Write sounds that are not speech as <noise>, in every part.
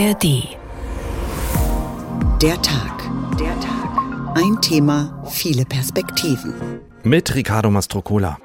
ARD. Der Tag. Der Tag. Ein Thema, viele Perspektiven. Mit Riccardo Mastrocola.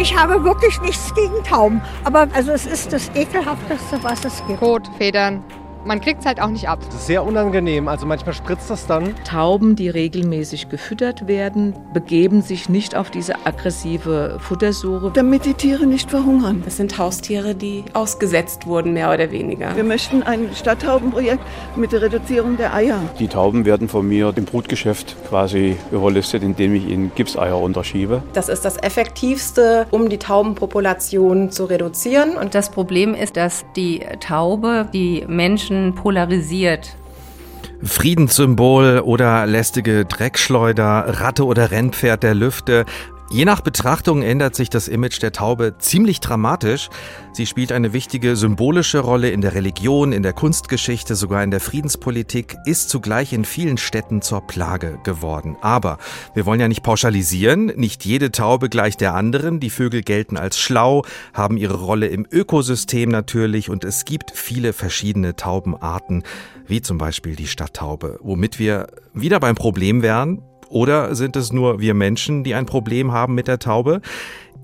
Ich habe wirklich nichts gegen Tauben, aber also es ist das ekelhafteste, was es gibt. Kot, Federn, man kriegt es halt auch nicht ab. Das ist sehr unangenehm. Also manchmal spritzt das dann. Tauben, die regelmäßig gefüttert werden, begeben sich nicht auf diese aggressive Futtersuche. Damit die Tiere nicht verhungern. Das sind Haustiere, die ausgesetzt wurden, mehr oder weniger. Wir möchten ein Stadttaubenprojekt mit der Reduzierung der Eier. Die Tauben werden von mir im Brutgeschäft quasi überlistet, indem ich ihnen Gipseier unterschiebe. Das ist das Effektivste, um die Taubenpopulation zu reduzieren. Und das Problem ist, dass die Taube die Menschen Menschen polarisiert. Friedenssymbol oder lästige Dreckschleuder, Ratte oder Rennpferd der Lüfte. Je nach Betrachtung ändert sich das Image der Taube ziemlich dramatisch. Sie spielt eine wichtige symbolische Rolle in der Religion, in der Kunstgeschichte, sogar in der Friedenspolitik, ist zugleich in vielen Städten zur Plage geworden. Aber wir wollen ja nicht pauschalisieren. Nicht jede Taube gleicht der anderen. Die Vögel gelten als schlau, haben ihre Rolle im Ökosystem natürlich und es gibt viele verschiedene Taubenarten, wie zum Beispiel die Stadttaube, womit wir wieder beim Problem wären. Oder sind es nur wir Menschen, die ein Problem haben mit der Taube?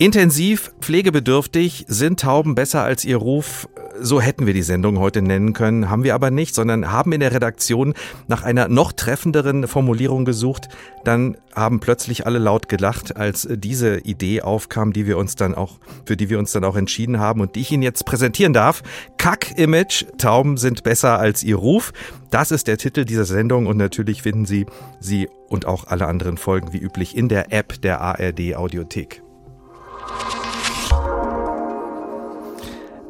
Intensiv, pflegebedürftig, sind Tauben besser als ihr Ruf? So hätten wir die Sendung heute nennen können, haben wir aber nicht, sondern haben in der Redaktion nach einer noch treffenderen Formulierung gesucht. Dann haben plötzlich alle laut gelacht, als diese Idee aufkam, die wir uns dann auch, für die wir uns dann auch entschieden haben und die ich Ihnen jetzt präsentieren darf. Kack-Image, Tauben sind besser als ihr Ruf. Das ist der Titel dieser Sendung und natürlich finden Sie sie und auch alle anderen Folgen wie üblich in der App der ARD Audiothek. you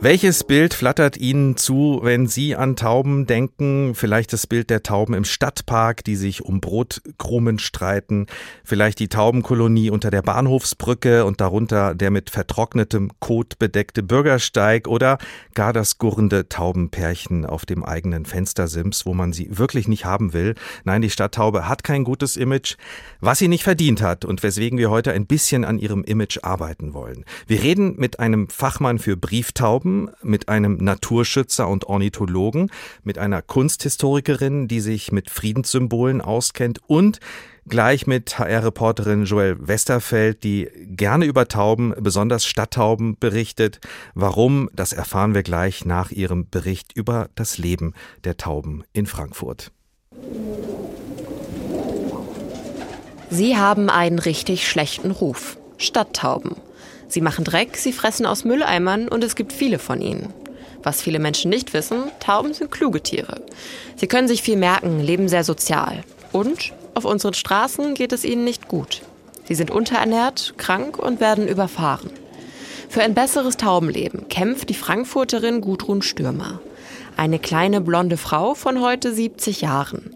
Welches Bild flattert Ihnen zu, wenn Sie an Tauben denken? Vielleicht das Bild der Tauben im Stadtpark, die sich um Brotkrumen streiten. Vielleicht die Taubenkolonie unter der Bahnhofsbrücke und darunter der mit vertrocknetem Kot bedeckte Bürgersteig oder gar das gurrende Taubenpärchen auf dem eigenen Fenstersims, wo man sie wirklich nicht haben will. Nein, die Stadttaube hat kein gutes Image, was sie nicht verdient hat und weswegen wir heute ein bisschen an ihrem Image arbeiten wollen. Wir reden mit einem Fachmann für Brieftauben, haben mit einem Naturschützer und Ornithologen, mit einer Kunsthistorikerin, die sich mit Friedenssymbolen auskennt und gleich mit HR-Reporterin Joelle Westerfeld, die gerne über Tauben, besonders Stadttauben, berichtet. Warum, das erfahren wir gleich nach ihrem Bericht über das Leben der Tauben in Frankfurt. Sie haben einen richtig schlechten Ruf. Stadttauben. Sie machen Dreck, sie fressen aus Mülleimern und es gibt viele von ihnen. Was viele Menschen nicht wissen, Tauben sind kluge Tiere. Sie können sich viel merken, leben sehr sozial. Und auf unseren Straßen geht es ihnen nicht gut. Sie sind unterernährt, krank und werden überfahren. Für ein besseres Taubenleben kämpft die Frankfurterin Gudrun Stürmer. Eine kleine blonde Frau von heute 70 Jahren.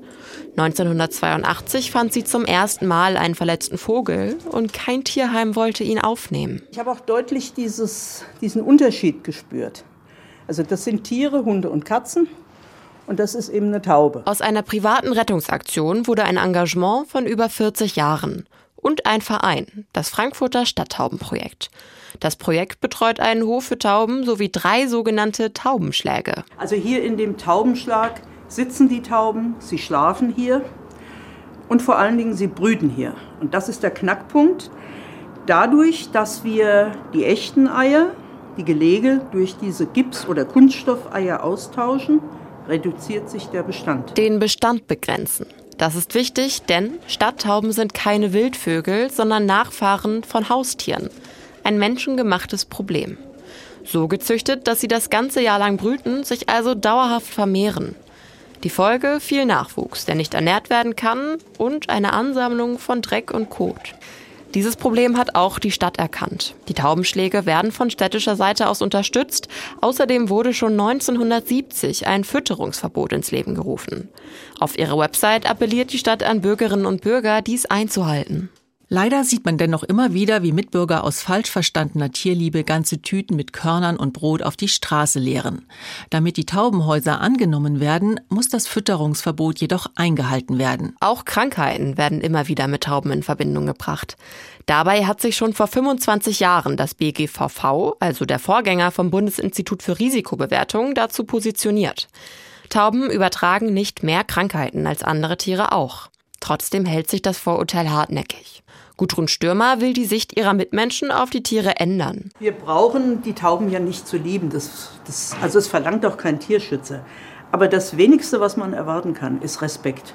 1982 fand sie zum ersten Mal einen verletzten Vogel und kein Tierheim wollte ihn aufnehmen. Ich habe auch deutlich dieses, diesen Unterschied gespürt. Also das sind Tiere, Hunde und Katzen. Und das ist eben eine Taube. Aus einer privaten Rettungsaktion wurde ein Engagement von über 40 Jahren und ein Verein, das Frankfurter Stadttaubenprojekt. Das Projekt betreut einen Hof für Tauben sowie drei sogenannte Taubenschläge. Also hier in dem Taubenschlag sitzen die Tauben, sie schlafen hier und vor allen Dingen sie brüten hier. Und das ist der Knackpunkt. Dadurch, dass wir die echten Eier, die Gelege durch diese Gips- oder Kunststoffeier austauschen, reduziert sich der Bestand. Den Bestand begrenzen. Das ist wichtig, denn Stadttauben sind keine Wildvögel, sondern Nachfahren von Haustieren. Ein menschengemachtes Problem. So gezüchtet, dass sie das ganze Jahr lang brüten, sich also dauerhaft vermehren. Die Folge viel Nachwuchs, der nicht ernährt werden kann und eine Ansammlung von Dreck und Kot. Dieses Problem hat auch die Stadt erkannt. Die Taubenschläge werden von städtischer Seite aus unterstützt. Außerdem wurde schon 1970 ein Fütterungsverbot ins Leben gerufen. Auf ihrer Website appelliert die Stadt an Bürgerinnen und Bürger, dies einzuhalten. Leider sieht man dennoch immer wieder, wie Mitbürger aus falsch verstandener Tierliebe ganze Tüten mit Körnern und Brot auf die Straße leeren. Damit die Taubenhäuser angenommen werden, muss das Fütterungsverbot jedoch eingehalten werden. Auch Krankheiten werden immer wieder mit Tauben in Verbindung gebracht. Dabei hat sich schon vor 25 Jahren das BGVV, also der Vorgänger vom Bundesinstitut für Risikobewertung, dazu positioniert. Tauben übertragen nicht mehr Krankheiten als andere Tiere auch. Trotzdem hält sich das Vorurteil hartnäckig. Gudrun Stürmer will die Sicht ihrer Mitmenschen auf die Tiere ändern. Wir brauchen die Tauben ja nicht zu lieben. Das, das, also es verlangt auch kein Tierschützer. Aber das Wenigste, was man erwarten kann, ist Respekt.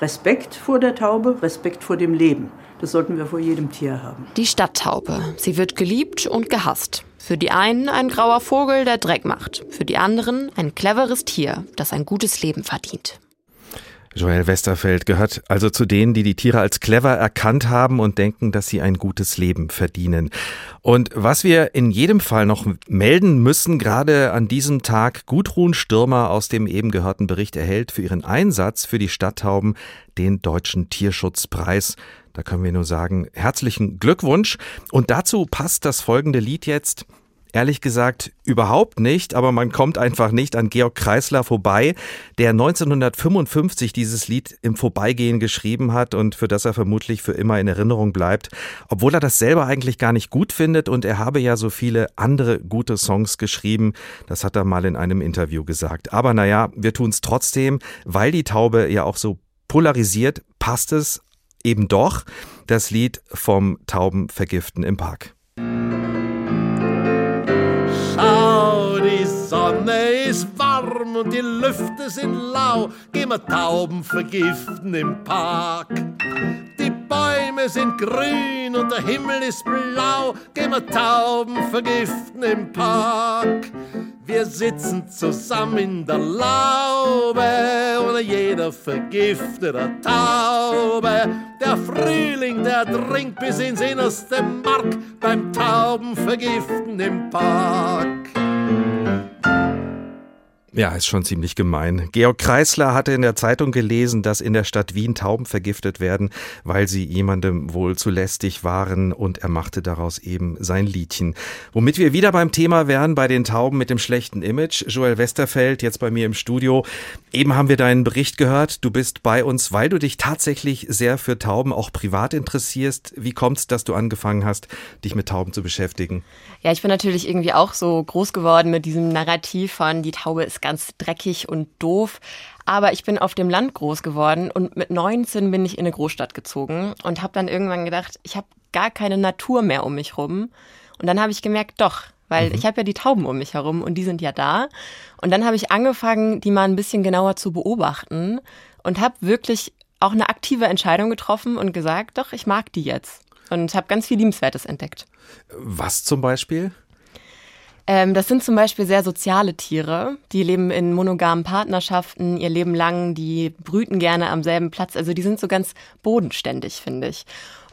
Respekt vor der Taube, Respekt vor dem Leben. Das sollten wir vor jedem Tier haben. Die Stadttaube. Sie wird geliebt und gehasst. Für die einen ein grauer Vogel, der Dreck macht. Für die anderen ein cleveres Tier, das ein gutes Leben verdient. Joel Westerfeld gehört also zu denen, die die Tiere als clever erkannt haben und denken, dass sie ein gutes Leben verdienen. Und was wir in jedem Fall noch melden müssen, gerade an diesem Tag, Gudrun Stürmer aus dem eben gehörten Bericht erhält für ihren Einsatz für die Stadttauben den Deutschen Tierschutzpreis. Da können wir nur sagen, herzlichen Glückwunsch. Und dazu passt das folgende Lied jetzt. Ehrlich gesagt überhaupt nicht, aber man kommt einfach nicht an Georg Kreisler vorbei, der 1955 dieses Lied im Vorbeigehen geschrieben hat und für das er vermutlich für immer in Erinnerung bleibt, obwohl er das selber eigentlich gar nicht gut findet und er habe ja so viele andere gute Songs geschrieben, das hat er mal in einem Interview gesagt. Aber naja, wir tun es trotzdem, weil die Taube ja auch so polarisiert, passt es eben doch, das Lied vom Taubenvergiften im Park. Sonne ist warm und die Lüfte sind lau. Gehen wir Tauben vergiften im Park. Die Bäume sind grün und der Himmel ist blau. Gehen wir Tauben vergiften im Park. Wir sitzen zusammen in der Laube und jeder vergiftet eine Taube. Der Frühling, der dringt bis ins innerste Mark beim Taubenvergiften im Park. Ja, ist schon ziemlich gemein. Georg Kreisler hatte in der Zeitung gelesen, dass in der Stadt Wien Tauben vergiftet werden, weil sie jemandem wohl zu lästig waren und er machte daraus eben sein Liedchen. Womit wir wieder beim Thema wären, bei den Tauben mit dem schlechten Image. Joel Westerfeld, jetzt bei mir im Studio. Eben haben wir deinen Bericht gehört. Du bist bei uns, weil du dich tatsächlich sehr für Tauben auch privat interessierst. Wie kommt's, dass du angefangen hast, dich mit Tauben zu beschäftigen? Ja, ich bin natürlich irgendwie auch so groß geworden mit diesem Narrativ von die Taube ist ganz dreckig und doof. Aber ich bin auf dem Land groß geworden und mit 19 bin ich in eine Großstadt gezogen und habe dann irgendwann gedacht, ich habe gar keine Natur mehr um mich rum. Und dann habe ich gemerkt, doch, weil mhm. ich habe ja die Tauben um mich herum und die sind ja da. Und dann habe ich angefangen, die mal ein bisschen genauer zu beobachten und habe wirklich auch eine aktive Entscheidung getroffen und gesagt, doch, ich mag die jetzt. Und habe ganz viel Liebenswertes entdeckt. Was zum Beispiel? Ähm, das sind zum Beispiel sehr soziale Tiere. Die leben in monogamen Partnerschaften ihr Leben lang, die brüten gerne am selben Platz. Also die sind so ganz bodenständig, finde ich.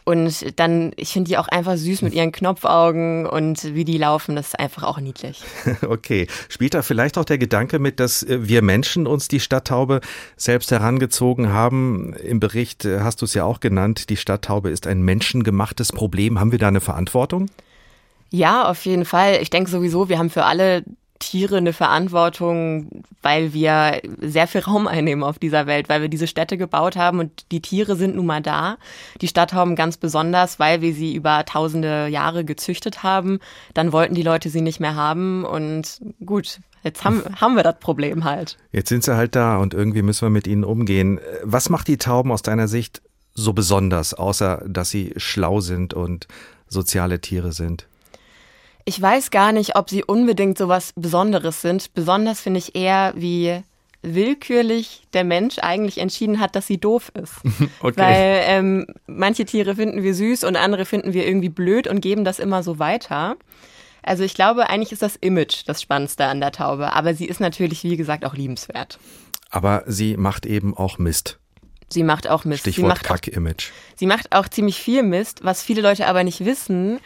Und dann, ich finde die auch einfach süß mit ihren Knopfaugen und wie die laufen, das ist einfach auch niedlich. <laughs> Okay. Spielt da vielleicht auch der Gedanke mit, dass äh, wir Menschen uns die Stadttaube selbst herangezogen haben? Im Bericht äh, hast du es ja auch genannt, die Stadttaube ist ein menschengemachtes Problem. Haben wir da eine Verantwortung? Ja, auf jeden Fall. Ich denke sowieso, wir haben für alle Tiere eine Verantwortung, weil wir sehr viel Raum einnehmen auf dieser Welt, weil wir diese Städte gebaut haben und die Tiere sind nun mal da. Die Stadthauben ganz besonders, weil wir sie über tausende Jahre gezüchtet haben. Dann wollten die Leute sie nicht mehr haben und gut, jetzt haben, <laughs> haben wir das Problem halt. Jetzt sind sie halt da und irgendwie müssen wir mit ihnen umgehen. Was macht die Tauben aus deiner Sicht so besonders, außer dass sie schlau sind und soziale Tiere sind? Ich weiß gar nicht, ob sie unbedingt so was Besonderes sind. Besonders finde ich eher, wie willkürlich der Mensch eigentlich entschieden hat, dass sie doof ist. <laughs> Okay. Weil ähm, manche Tiere finden wir süß und andere finden wir irgendwie blöd und geben das immer so weiter. Also ich glaube, eigentlich ist das Image das Spannendste an der Taube. Aber sie ist natürlich, wie gesagt, auch liebenswert. Aber sie macht eben auch Mist. Sie macht auch Mist. Stichwort Kack-Image. Sie macht auch ziemlich viel Mist, was viele Leute aber nicht wissen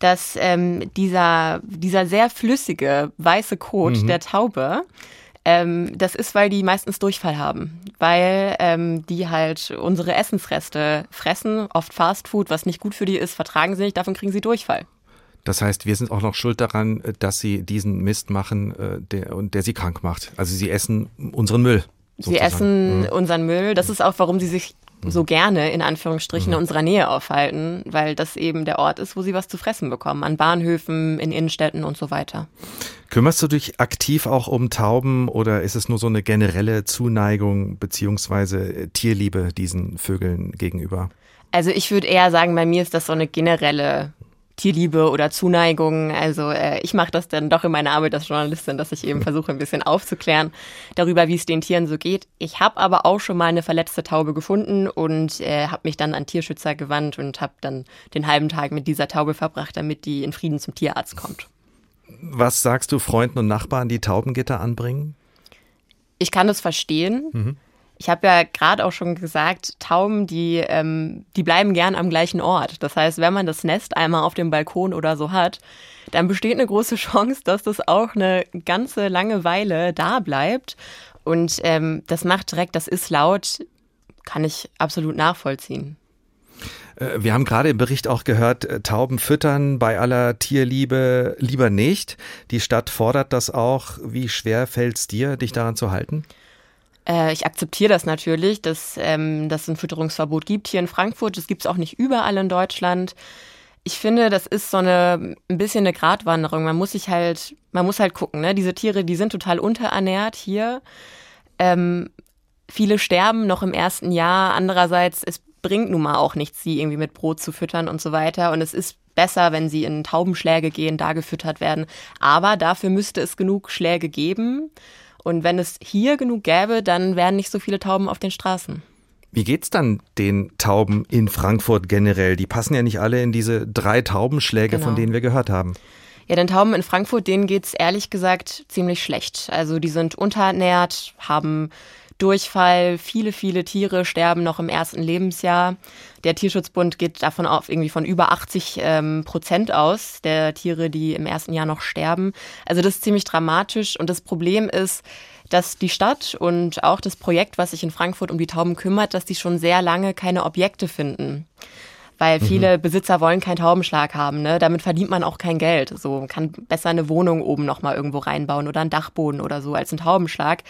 dass ähm, dieser, dieser sehr flüssige weiße Kot mhm. der Taube Ähm, das ist, weil die meistens Durchfall haben, weil ähm, die halt unsere Essensreste fressen, oft Fastfood, was nicht gut für die ist, vertragen sie nicht, davon kriegen sie Durchfall. Das heißt, wir sind auch noch schuld daran, dass sie diesen Mist machen, äh, der, der sie krank macht. Also sie essen unseren Müll. Sozusagen. Sie essen mhm. unseren Müll. Das ist auch, warum sie sich. So gerne in Anführungsstrichen mhm. in unserer Nähe aufhalten, weil das eben der Ort ist, wo sie was zu fressen bekommen, an Bahnhöfen, in Innenstädten und so weiter. Kümmerst du dich aktiv auch um Tauben oder ist es nur so eine generelle Zuneigung beziehungsweise Tierliebe diesen Vögeln gegenüber? Also ich würde eher sagen, bei mir ist das so eine generelle Tierliebe oder Zuneigung. Also äh, ich mache das dann doch in meiner Arbeit als Journalistin, dass ich eben versuche, ein bisschen aufzuklären darüber, wie es den Tieren so geht. Ich habe aber auch schon mal eine verletzte Taube gefunden und äh, habe mich dann an Tierschützer gewandt und habe dann den halben Tag mit dieser Taube verbracht, damit die in Frieden zum Tierarzt kommt. Was sagst du Freunden und Nachbarn, die Taubengitter anbringen? Ich kann das verstehen. Mhm. Ich habe ja gerade auch schon gesagt, Tauben, die, ähm, die bleiben gern am gleichen Ort. Das heißt, wenn man das Nest einmal auf dem Balkon oder so hat, dann besteht eine große <laughs> Chance, dass das auch eine ganze lange Weile da bleibt. Und ähm, das macht direkt, das ist laut, kann ich absolut nachvollziehen. Äh, wir haben gerade im Bericht auch gehört, äh, Tauben füttern bei aller Tierliebe lieber nicht. Die Stadt fordert das auch. Wie schwer fällt es dir, dich daran zu halten? Äh, ich akzeptiere das natürlich, dass, ähm, dass es ein Fütterungsverbot gibt hier in Frankfurt. Das gibt es auch nicht überall in Deutschland. Ich finde, das ist so eine ein bisschen eine Gratwanderung. Man muss sich halt, man muss halt gucken, ne? Diese Tiere, die sind total unterernährt hier. Ähm, viele sterben noch im ersten Jahr. Andererseits, es bringt nun mal auch nichts, sie irgendwie mit Brot zu füttern und so weiter. Und es ist besser, wenn sie in Taubenschläge gehen, da gefüttert werden. Aber dafür müsste es genug Schläge geben. Und wenn es hier genug gäbe, dann wären nicht so viele Tauben auf den Straßen. Wie geht's dann den Tauben in Frankfurt generell? Die passen ja nicht alle in diese drei Taubenschläge, genau. von denen wir gehört haben. Ja, den Tauben in Frankfurt, denen geht's ehrlich gesagt ziemlich schlecht. Also die sind unterernährt, haben Durchfall, viele, viele Tiere sterben noch im ersten Lebensjahr. Der Tierschutzbund geht davon auf irgendwie von über 80 ähm, Prozent aus, der Tiere, die im ersten Jahr noch sterben. Also das ist ziemlich dramatisch. Und das Problem ist, dass die Stadt und auch das Projekt, was sich in Frankfurt um die Tauben kümmert, dass die schon sehr lange keine Objekte finden weil mhm. viele mhm. Besitzer wollen keinen Taubenschlag haben. Ne? Damit verdient man auch kein Geld. So man kann besser eine Wohnung oben noch mal irgendwo reinbauen oder einen Dachboden oder so als einen Taubenschlag.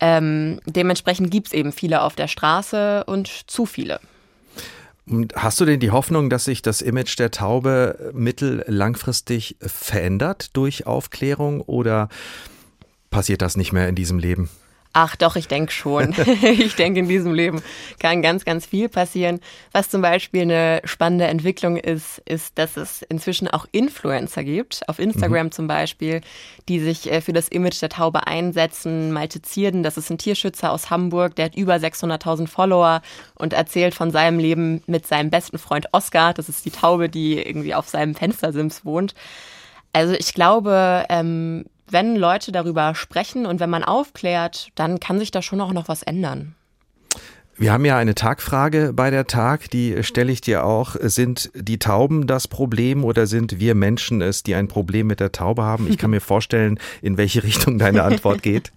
Ähm, dementsprechend gibt es eben viele auf der Straße und zu viele. Hast du denn die Hoffnung, dass sich das Image der Taube mittellangfristig verändert durch Aufklärung oder passiert das nicht mehr in diesem Leben? Ach doch, ich denke schon. <laughs> ich denke, in diesem Leben kann ganz, ganz viel passieren. Was zum Beispiel eine spannende Entwicklung ist, ist, dass es inzwischen auch Influencer gibt, auf Instagram mhm. zum Beispiel, die sich äh, für das Image der Taube einsetzen. Malte Zierden, das ist ein Tierschützer aus Hamburg, der hat über 600.000 Follower und erzählt von seinem Leben mit seinem besten Freund Oscar. Das ist die Taube, die irgendwie auf seinem Fenstersims wohnt. Also ich glaube, ähm, wenn Leute darüber sprechen und wenn man aufklärt, dann kann sich da schon auch noch was ändern. Wir haben ja eine Tagfrage bei der Tag, die stelle ich dir auch. Sind die Tauben das Problem oder sind wir Menschen es, die ein Problem mit der Taube haben? Ich kann mir <laughs> vorstellen, in welche Richtung deine Antwort geht.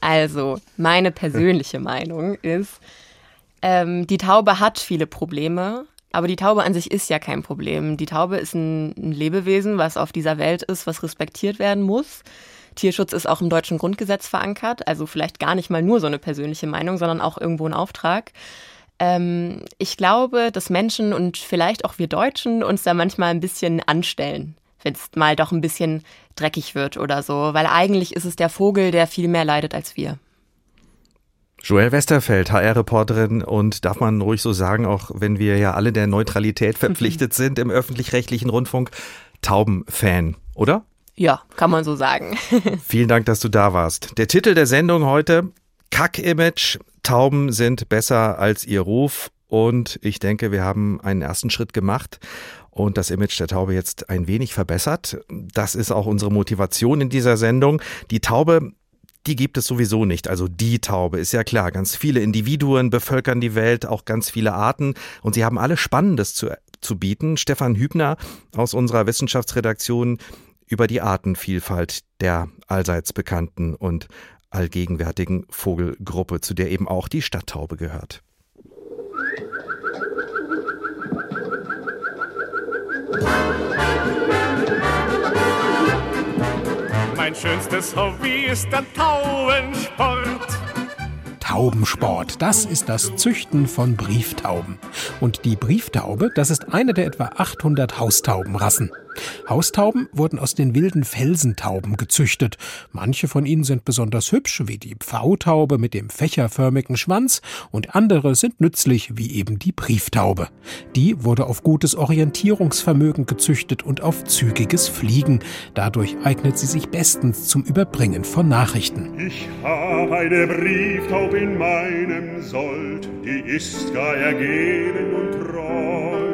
Also, meine persönliche Meinung ist, ähm, die Taube hat viele Probleme, aber die Taube an sich ist ja kein Problem. Die Taube ist ein, Lebewesen, was auf dieser Welt ist, was respektiert werden muss. Tierschutz ist auch im deutschen Grundgesetz verankert, also vielleicht gar nicht mal nur so eine persönliche Meinung, sondern auch irgendwo ein Auftrag. Ähm, ich glaube, dass Menschen und vielleicht auch wir Deutschen uns da manchmal ein bisschen anstellen, wenn es mal doch ein bisschen dreckig wird oder so, weil eigentlich ist es der Vogel, der viel mehr leidet als wir. Joelle Westerfeld, HR-Reporterin und darf man ruhig so sagen, auch wenn wir ja alle der Neutralität <laughs> verpflichtet sind im öffentlich-rechtlichen Rundfunk, Taubenfan, oder? Ja, kann man so sagen. <laughs> Vielen Dank, dass du da warst. Der Titel der Sendung heute, Kack-Image, Tauben sind besser als ihr Ruf und ich denke, wir haben einen ersten Schritt gemacht und das Image der Taube jetzt ein wenig verbessert. Das ist auch unsere Motivation in dieser Sendung. Die Taube die gibt es sowieso nicht. Also die Taube ist ja klar. Ganz viele Individuen bevölkern die Welt, auch ganz viele Arten. Und sie haben alle Spannendes zu, zu bieten. Stefan Hübner aus unserer Wissenschaftsredaktion über die Artenvielfalt der allseits bekannten und allgegenwärtigen Vogelgruppe, zu der eben auch die Stadttaube gehört. Mein schönstes Hobby ist der Taubensport. Taubensport, das ist das Züchten von Brieftauben. Und die Brieftaube, das ist eine der etwa 800 Haustaubenrassen. Haustauben wurden aus den wilden Felsentauben gezüchtet. Manche von ihnen sind besonders hübsch, wie die Pfautaube mit dem fächerförmigen Schwanz, und andere sind nützlich, wie eben die Brieftaube. Die wurde auf gutes Orientierungsvermögen gezüchtet und auf zügiges Fliegen. Dadurch eignet sie sich bestens zum Überbringen von Nachrichten. Ich habe eine Brieftaube in meinem Sold, die ist gar ergeben und treu.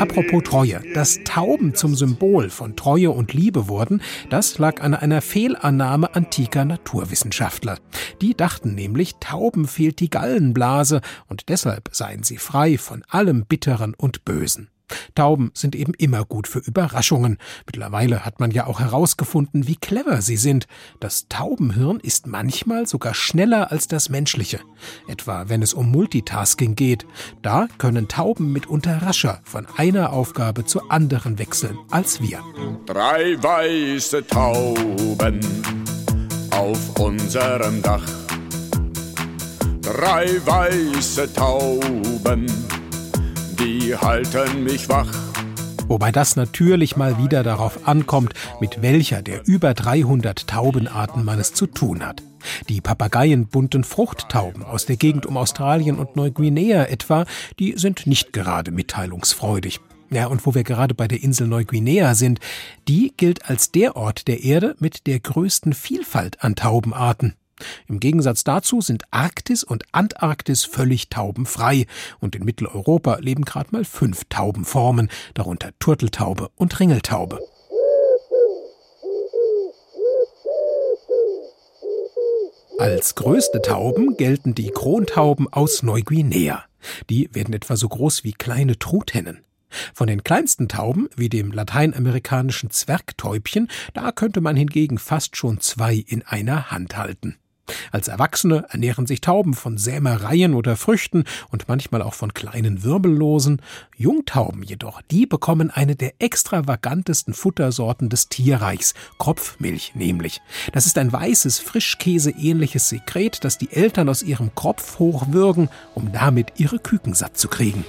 Apropos Treue, dass Tauben zum Symbol von Treue und Liebe wurden, das lag an einer Fehlannahme antiker Naturwissenschaftler. Die dachten nämlich, Tauben fehlt die Gallenblase und deshalb seien sie frei von allem Bitteren und Bösen. Tauben sind eben immer gut für Überraschungen. Mittlerweile hat man ja auch herausgefunden, wie clever sie sind. Das Taubenhirn ist manchmal sogar schneller als das menschliche. Etwa wenn es um Multitasking geht. Da können Tauben mitunter rascher von einer Aufgabe zur anderen wechseln als wir. Drei weiße Tauben auf unserem Dach. Drei weiße Tauben die halten mich wach. Wobei das natürlich mal wieder darauf ankommt, mit welcher der über 300 Taubenarten man es zu tun hat. Die papageienbunten Fruchttauben aus der Gegend um Australien und Neuguinea etwa, die sind nicht gerade mitteilungsfreudig. Ja, und wo wir gerade bei der Insel Neuguinea sind, die gilt als der Ort der Erde mit der größten Vielfalt an Taubenarten. Im Gegensatz dazu sind Arktis und Antarktis völlig taubenfrei und in Mitteleuropa leben gerade mal fünf Taubenformen, darunter Turteltaube und Ringeltaube. Als größte Tauben gelten die Krontauben aus Neuguinea. Die werden etwa so groß wie kleine Truthennen. Von den kleinsten Tauben, wie dem lateinamerikanischen Zwergtäubchen, da könnte man hingegen fast schon zwei in einer Hand halten. Als Erwachsene ernähren sich Tauben von Sämereien oder Früchten und manchmal auch von kleinen Wirbellosen. Jungtauben jedoch, die bekommen eine der extravagantesten Futtersorten des Tierreichs, Kropfmilch nämlich. Das ist ein weißes, Frischkäse-ähnliches Sekret, das die Eltern aus ihrem Kropf hochwürgen, um damit ihre Küken satt zu kriegen.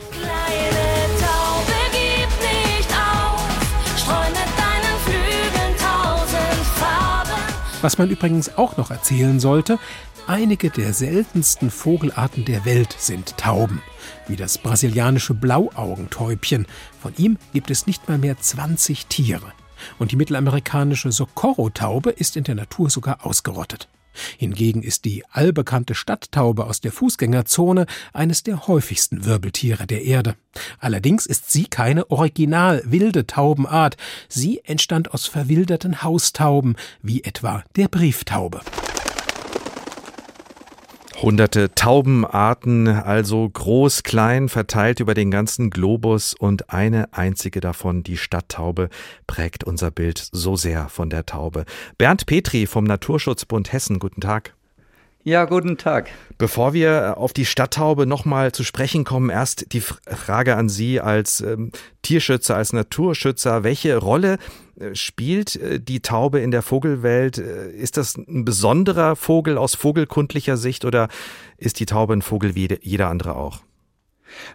Was man übrigens auch noch erzählen sollte, einige der seltensten Vogelarten der Welt sind Tauben, wie das brasilianische Blauaugentäubchen. Von ihm gibt es nicht mal mehr 20 Tiere. Und die mittelamerikanische Socorro-Taube ist in der Natur sogar ausgerottet. Hingegen ist die allbekannte Stadttaube aus der Fußgängerzone eines der häufigsten Wirbeltiere der Erde. Allerdings ist sie keine original wilde Taubenart. Sie entstand aus verwilderten Haustauben, wie etwa der Brieftaube. Hunderte Taubenarten, also groß, klein, verteilt über den ganzen Globus und eine einzige davon, die Stadttaube, prägt unser Bild so sehr von der Taube. Bernd Petri vom Naturschutzbund Hessen, guten Tag. Ja, guten Tag. Bevor wir auf die Stadttaube nochmal zu sprechen kommen, erst die Frage an Sie als ähm, Tierschützer, als Naturschützer. Welche Rolle äh, spielt äh, die Taube in der Vogelwelt? Äh, ist das ein besonderer Vogel aus vogelkundlicher Sicht oder ist die Taube ein Vogel wie jeder andere auch?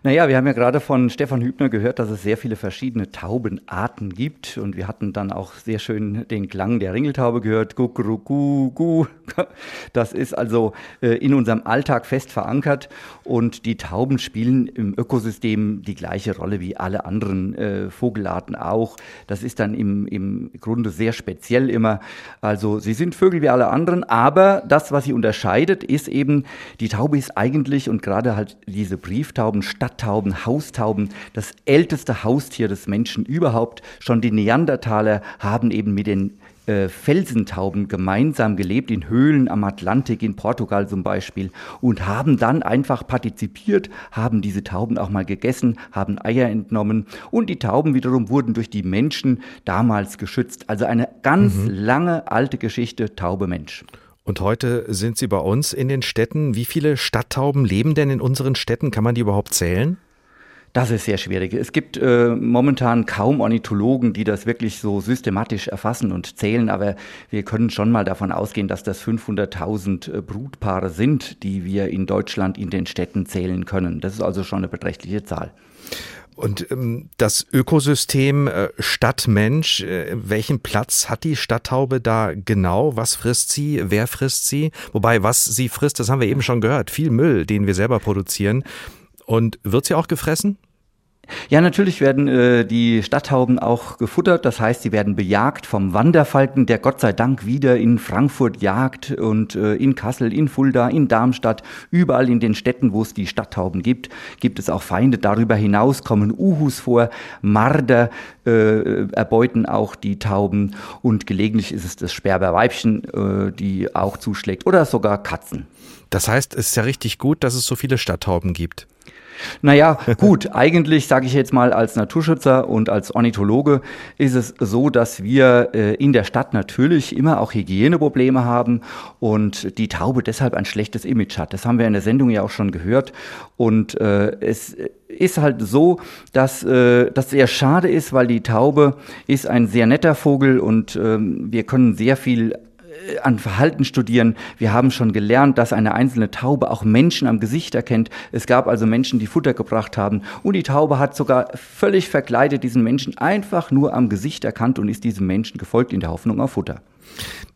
Naja, wir haben ja gerade von Stefan Hübner gehört, dass es sehr viele verschiedene Taubenarten gibt. Und wir hatten dann auch sehr schön den Klang der Ringeltaube gehört. Guckurugu. <laughs> Das ist also äh, in unserem Alltag fest verankert. Und die Tauben spielen im Ökosystem die gleiche Rolle wie alle anderen äh, Vogelarten auch. Das ist dann im, im Grunde sehr speziell immer. Also sie sind Vögel wie alle anderen, aber das, was sie unterscheidet, ist eben, die Taube ist eigentlich und gerade halt diese Brieftauben Stadttauben, Haustauben, das älteste Haustier des Menschen überhaupt. Schon die Neandertaler haben eben mit den äh, Felsentauben gemeinsam gelebt, in Höhlen am Atlantik, in Portugal zum Beispiel, und haben dann einfach partizipiert, haben diese Tauben auch mal gegessen, haben Eier entnommen und die Tauben wiederum wurden durch die Menschen damals geschützt. Also eine ganz mhm. lange alte Geschichte, Taube Mensch. Und heute sind sie bei uns in den Städten. Wie viele Stadttauben leben denn in unseren Städten? Kann man die überhaupt zählen? Das ist sehr schwierig. Es gibt äh, momentan kaum Ornithologen, die das wirklich so systematisch erfassen und zählen, aber wir können schon mal davon ausgehen, dass das 500.000 äh, Brutpaare sind, die wir in Deutschland in den Städten zählen können. Das ist also schon eine beträchtliche Zahl. Und ähm, das Ökosystem äh, Stadt-Mensch, äh, welchen Platz hat die Stadttaube da genau? Was frisst sie? Wer frisst sie? Wobei, was sie frisst, das haben wir eben schon gehört. Viel Müll, den wir selber produzieren. Und wird sie auch gefressen? Ja, natürlich werden äh, die Stadttauben auch gefuttert. Das heißt, sie werden bejagt vom Wanderfalken, der Gott sei Dank wieder in Frankfurt jagt und äh, in Kassel, in Fulda, in Darmstadt, überall in den Städten, wo es die Stadttauben gibt, gibt es auch Feinde. Darüber hinaus kommen Uhus vor, Marder äh, erbeuten auch die Tauben und gelegentlich ist es das Sperberweibchen, äh, die auch zuschlägt oder sogar Katzen. Das heißt, es ist ja richtig gut, dass es so viele Stadttauben gibt. Naja, gut, eigentlich sage ich jetzt mal als Naturschützer und als Ornithologe ist es so, dass wir äh, in der Stadt natürlich immer auch Hygieneprobleme haben und die Taube deshalb ein schlechtes Image hat. Das haben wir in der Sendung ja auch schon gehört. Und äh, es ist halt so, dass äh, das sehr schade ist, weil die Taube ist ein sehr netter Vogel und ähm, wir können sehr viel an Verhalten studieren. Wir haben schon gelernt, dass eine einzelne Taube auch Menschen am Gesicht erkennt. Es gab also Menschen, die Futter gebracht haben. Und die Taube hat sogar völlig verkleidet diesen Menschen einfach nur am Gesicht erkannt und ist diesem Menschen gefolgt in der Hoffnung auf Futter.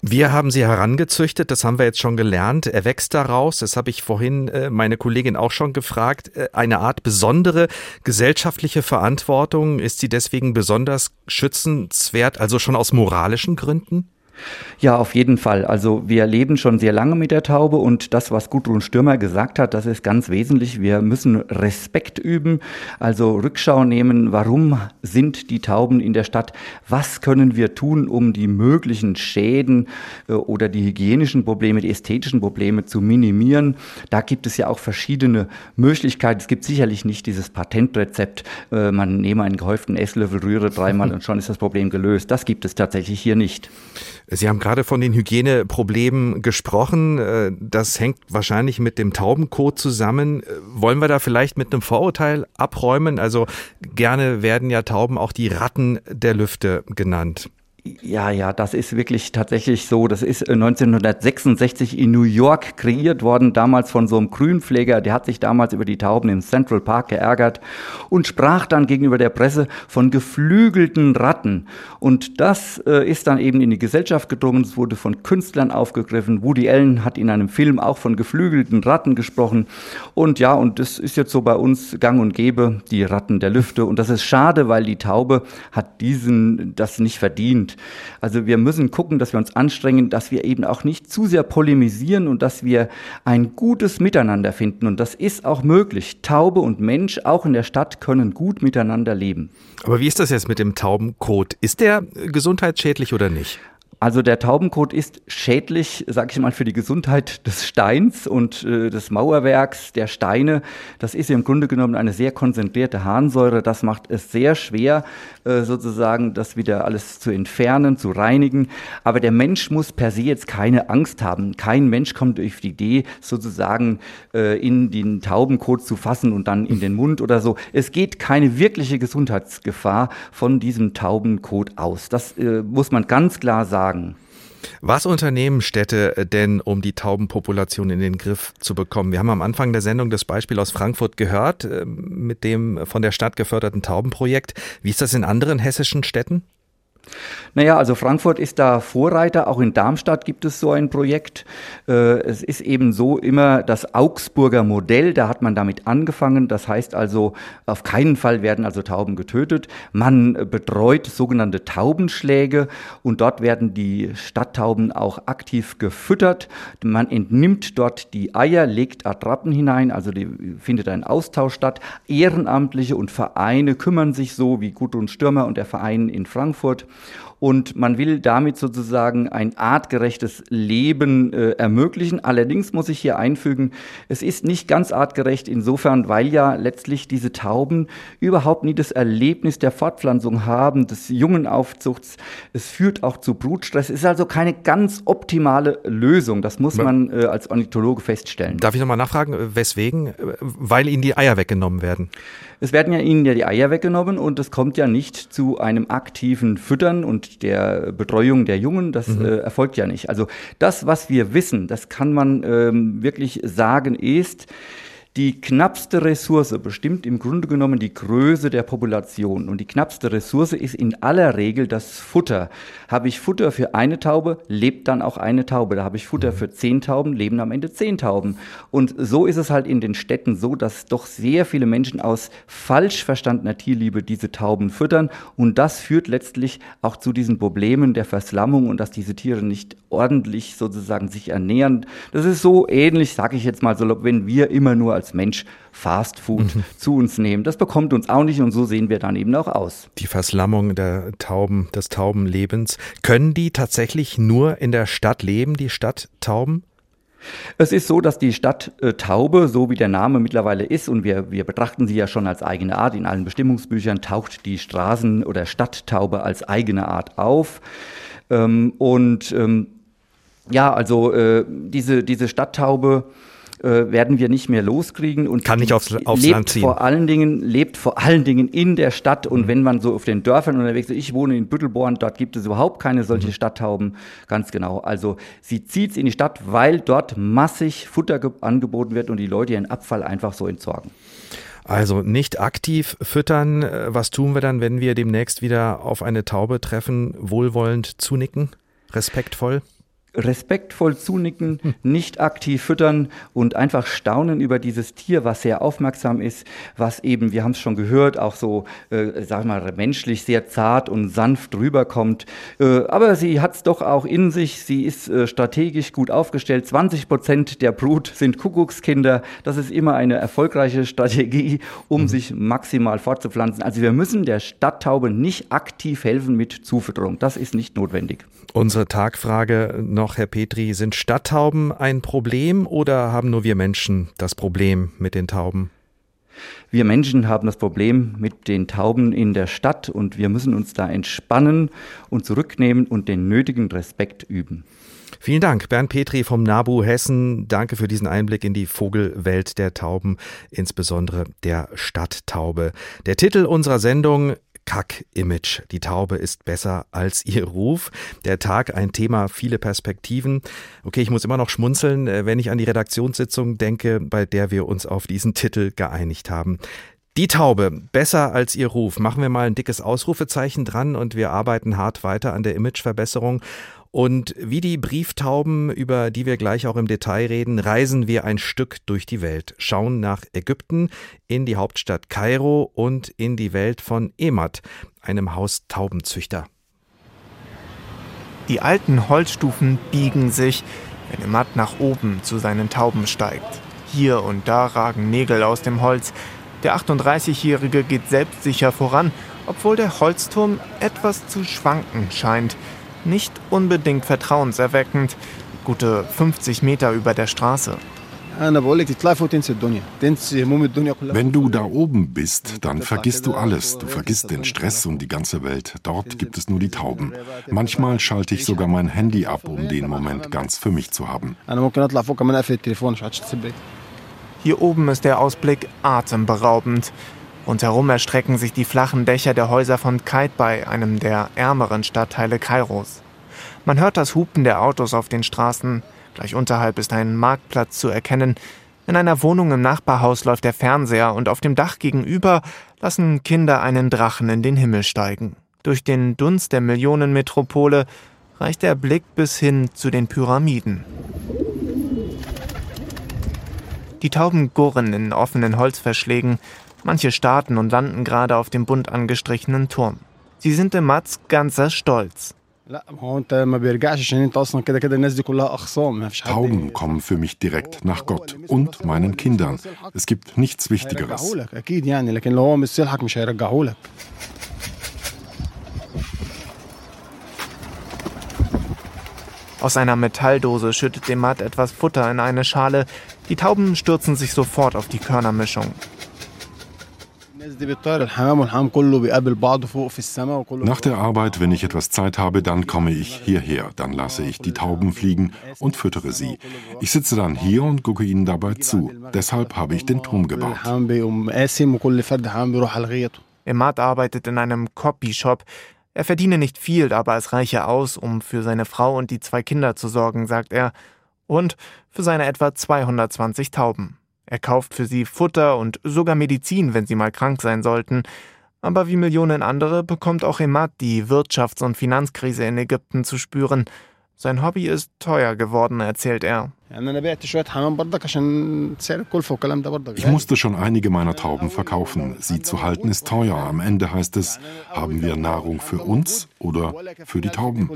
Wir haben sie herangezüchtet, das haben wir jetzt schon gelernt. Er wächst daraus, das habe ich vorhin äh, meine Kollegin auch schon gefragt. Äh, eine Art besondere gesellschaftliche Verantwortung. Ist sie deswegen besonders schützenswert, also schon aus moralischen Gründen? Ja, auf jeden Fall. Also wir leben schon sehr lange mit der Taube und das, was Gudrun Stürmer gesagt hat, das ist ganz wesentlich. Wir müssen Respekt üben, also Rückschau nehmen, warum sind die Tauben in der Stadt? Was können wir tun, um die möglichen Schäden äh, oder die hygienischen Probleme, die ästhetischen Probleme zu minimieren? Da gibt es ja auch verschiedene Möglichkeiten. Es gibt sicherlich nicht dieses Patentrezept, äh, man nehme einen gehäuften Esslöffel, rühre dreimal <laughs> und schon ist das Problem gelöst. Das gibt es tatsächlich hier nicht. Sie haben gerade von den Hygieneproblemen gesprochen. Äh, das hängt wahrscheinlich mit dem Taubenkot zusammen. Äh, wollen wir da vielleicht mit einem Vorurteil abräumen? Also gerne werden ja Tauben auch die Ratten der Lüfte genannt. Ja, ja, das ist wirklich tatsächlich so. Das ist 1966 äh, in New York kreiert worden, damals von so einem Grünpfleger. Der hat sich damals über die Tauben im Central Park geärgert und sprach dann gegenüber der Presse von geflügelten Ratten. Und das äh, ist dann eben in die Gesellschaft gedrungen. Es wurde von Künstlern aufgegriffen. Woody Allen hat in einem Film auch von geflügelten Ratten gesprochen. Und ja, und das ist jetzt so bei uns gang und gäbe, die Ratten der Lüfte. Und das ist schade, weil die Taube hat diesen, das nicht verdient. Also wir müssen gucken, dass wir uns anstrengen, dass wir eben auch nicht zu sehr polemisieren und dass wir ein gutes Miteinander finden. Und das ist auch möglich. Taube und Mensch auch in der Stadt können gut miteinander leben. Aber wie ist das jetzt mit dem Taubenkot? Ist der gesundheitsschädlich oder nicht? Also der Taubenkot ist schädlich, sage ich mal, für die Gesundheit des Steins und äh, des Mauerwerks der Steine. Das ist im Grunde genommen eine sehr konzentrierte Harnsäure. Das macht es sehr schwer, äh, sozusagen das wieder alles zu entfernen, zu reinigen. Aber der Mensch muss per se jetzt keine Angst haben. Kein Mensch kommt auf die Idee, sozusagen äh, in den Taubenkot zu fassen und dann in den Mund oder so. Es geht keine wirkliche Gesundheitsgefahr von diesem Taubenkot aus. Das äh, muss man ganz klar sagen sagen. Was unternehmen Städte denn, um die Taubenpopulation in den Griff zu bekommen? Wir haben am Anfang der Sendung das Beispiel aus Frankfurt gehört, äh, mit dem von der Stadt geförderten Taubenprojekt. Wie ist das in anderen hessischen Städten? Naja, also Frankfurt ist da Vorreiter, auch in Darmstadt gibt es so ein Projekt. Äh, es ist eben so immer das Augsburger Modell, da hat man damit angefangen. Das heißt also, auf keinen Fall werden also Tauben getötet. Man betreut sogenannte Taubenschläge und dort werden die Stadttauben auch aktiv gefüttert. Man entnimmt dort die Eier, legt Attrappen hinein, also die, findet ein Austausch statt. Ehrenamtliche und Vereine kümmern sich so, wie Gudrun Stürmer und der Verein in Frankfurt und man will damit sozusagen ein artgerechtes Leben äh, ermöglichen. Allerdings muss ich hier einfügen, es ist nicht ganz artgerecht insofern, weil ja letztlich diese Tauben überhaupt nie das Erlebnis der Fortpflanzung haben, des Jungenaufzuchts. Es führt auch zu Brutstress. Es ist also keine ganz optimale Lösung. Das muss man äh, als Ornithologe feststellen. Darf ich nochmal nachfragen, weswegen? Weil ihnen die Eier weggenommen werden. Es werden ja ihnen ja die Eier weggenommen und es kommt ja nicht zu einem aktiven Füttern und der Betreuung der Jungen. Das mhm. äh, erfolgt ja nicht. Also das, was wir wissen, das kann man ähm, wirklich sagen, ist, die knappste Ressource bestimmt im Grunde genommen die Größe der Population. Und die knappste Ressource ist in aller Regel das Futter. Habe ich Futter für eine Taube, lebt dann auch eine Taube. Da habe ich Futter für zehn Tauben, leben am Ende zehn Tauben. Und so ist es halt in den Städten so, dass doch sehr viele Menschen aus falsch verstandener Tierliebe diese Tauben füttern. Und das führt letztlich auch zu diesen Problemen der Verslammung und dass diese Tiere nicht ordentlich sozusagen sich ernähren. Das ist so ähnlich, sage ich jetzt mal so, wenn wir immer nur als Mensch Fast Food mhm. zu uns nehmen. Das bekommt uns auch nicht und so sehen wir dann eben auch aus. Die Verslammung der Tauben, des Taubenlebens. Können die tatsächlich nur in der Stadt leben, die Stadttauben? Es ist so, dass die Stadttaube, so wie der Name mittlerweile ist, und wir, wir betrachten sie ja schon als eigene Art, in allen Bestimmungsbüchern taucht die Straßen- oder Stadttaube als eigene Art auf. Ähm, und ähm, ja, also äh, diese, diese Stadttaube äh, werden wir nicht mehr loskriegen und kann nicht aufs, aufs lebt Land ziehen. Vor allen Dingen lebt vor allen Dingen in der Stadt und mhm. wenn man so auf den Dörfern unterwegs ist, ich wohne in Büttelborn, dort gibt es überhaupt keine solche mhm. Stadttauben, ganz genau. Also sie zieht in die Stadt, weil dort massig Futter angeboten wird und die Leute ihren Abfall einfach so entsorgen. Also nicht aktiv füttern. Äh, was tun wir dann, wenn wir demnächst wieder auf eine Taube treffen? Wohlwollend zunicken? Respektvoll? Respektvoll zunicken, <laughs> nicht aktiv füttern und einfach staunen über dieses Tier, was sehr aufmerksam ist, was eben, wir haben es schon gehört, auch so, äh, sag mal, menschlich sehr zart und sanft rüberkommt. Äh, aber sie hat es doch auch in sich, sie ist äh, strategisch gut aufgestellt. 20 Prozent der Brut sind Kuckuckskinder. Das ist immer eine erfolgreiche Strategie, um mhm. sich maximal fortzupflanzen. Also wir müssen der Stadttaube nicht aktiv helfen mit Zufütterung. Das ist nicht notwendig. Unsere Tagfrage noch, Herr Petri, sind Stadttauben ein Problem oder haben nur wir Menschen das Problem mit den Tauben? Wir Menschen haben das Problem mit den Tauben in der Stadt und wir müssen uns da entspannen und zurücknehmen und den nötigen Respekt üben. Vielen Dank, Bernd Petri vom NABU Hessen. Danke für diesen Einblick in die Vogelwelt der Tauben, insbesondere der Stadttaube. Der Titel unserer Sendung Kack-Image. Die Taube ist besser als ihr Ruf. Der Tag ein Thema, viele Perspektiven. Okay, ich muss immer noch schmunzeln, äh, wenn ich an die Redaktionssitzung denke, bei der wir uns auf diesen Titel geeinigt haben. Die Taube, besser als ihr Ruf. Machen wir mal ein dickes Ausrufezeichen dran und wir arbeiten hart weiter an der Imageverbesserung. Und wie die Brieftauben, über die wir gleich auch im Detail reden, reisen wir ein Stück durch die Welt, schauen nach Ägypten, in die Hauptstadt Kairo und in die Welt von Emat, einem Haustaubenzüchter. Die alten Holzstufen biegen sich, wenn Emat nach oben zu seinen Tauben steigt. Hier und da ragen Nägel aus dem Holz. Der 38-Jährige geht selbstsicher voran, obwohl der Holzturm etwas zu schwanken scheint nicht unbedingt vertrauenserweckend, gute 50 Meter über der Straße. Wenn du da oben bist, dann vergisst du alles. Du vergisst den Stress und die ganze Welt. Dort gibt es nur die Tauben. Manchmal schalte ich sogar mein Handy ab, um den Moment ganz für mich zu haben. Hier oben ist der Ausblick atemberaubend. Rundherum erstrecken sich die flachen Dächer der Häuser von Kaitbay, einem der ärmeren Stadtteile Kairos. Man hört das Hupen der Autos auf den Straßen. Gleich unterhalb ist ein Marktplatz zu erkennen. In einer Wohnung im Nachbarhaus läuft der Fernseher und auf dem Dach gegenüber lassen Kinder einen Drachen in den Himmel steigen. Durch den Dunst der Millionenmetropole reicht der Blick bis hin zu den Pyramiden. Die Tauben gurren in offenen Holzverschlägen, Manche starten und landen gerade auf dem bunt angestrichenen Turm. Sie sind im Matz ganzer Stolz. Tauben kommen für mich direkt nach Gott und meinen Kindern. Es gibt nichts Wichtigeres. Aus einer Metalldose schüttet Demat etwas Futter in eine Schale. Die Tauben stürzen sich sofort auf die Körnermischung. Nach der Arbeit, wenn ich etwas Zeit habe, dann komme ich hierher. Dann lasse ich die Tauben fliegen und füttere sie. Ich sitze dann hier und gucke ihnen dabei zu. Deshalb habe ich den Turm gebaut. Emad arbeitet in einem Copyshop. Er verdiene nicht viel, aber es reiche aus, um für seine Frau und die zwei Kinder zu sorgen, sagt er. Und für seine etwa 220 Tauben. Er kauft für sie Futter und sogar Medizin, wenn sie mal krank sein sollten. Aber wie Millionen andere bekommt auch Emad die Wirtschafts- und Finanzkrise in Ägypten zu spüren. Sein Hobby ist teuer geworden, erzählt er. Ich musste schon einige meiner Tauben verkaufen. Sie zu halten ist teuer. Am Ende heißt es, haben wir Nahrung für uns oder für die Tauben?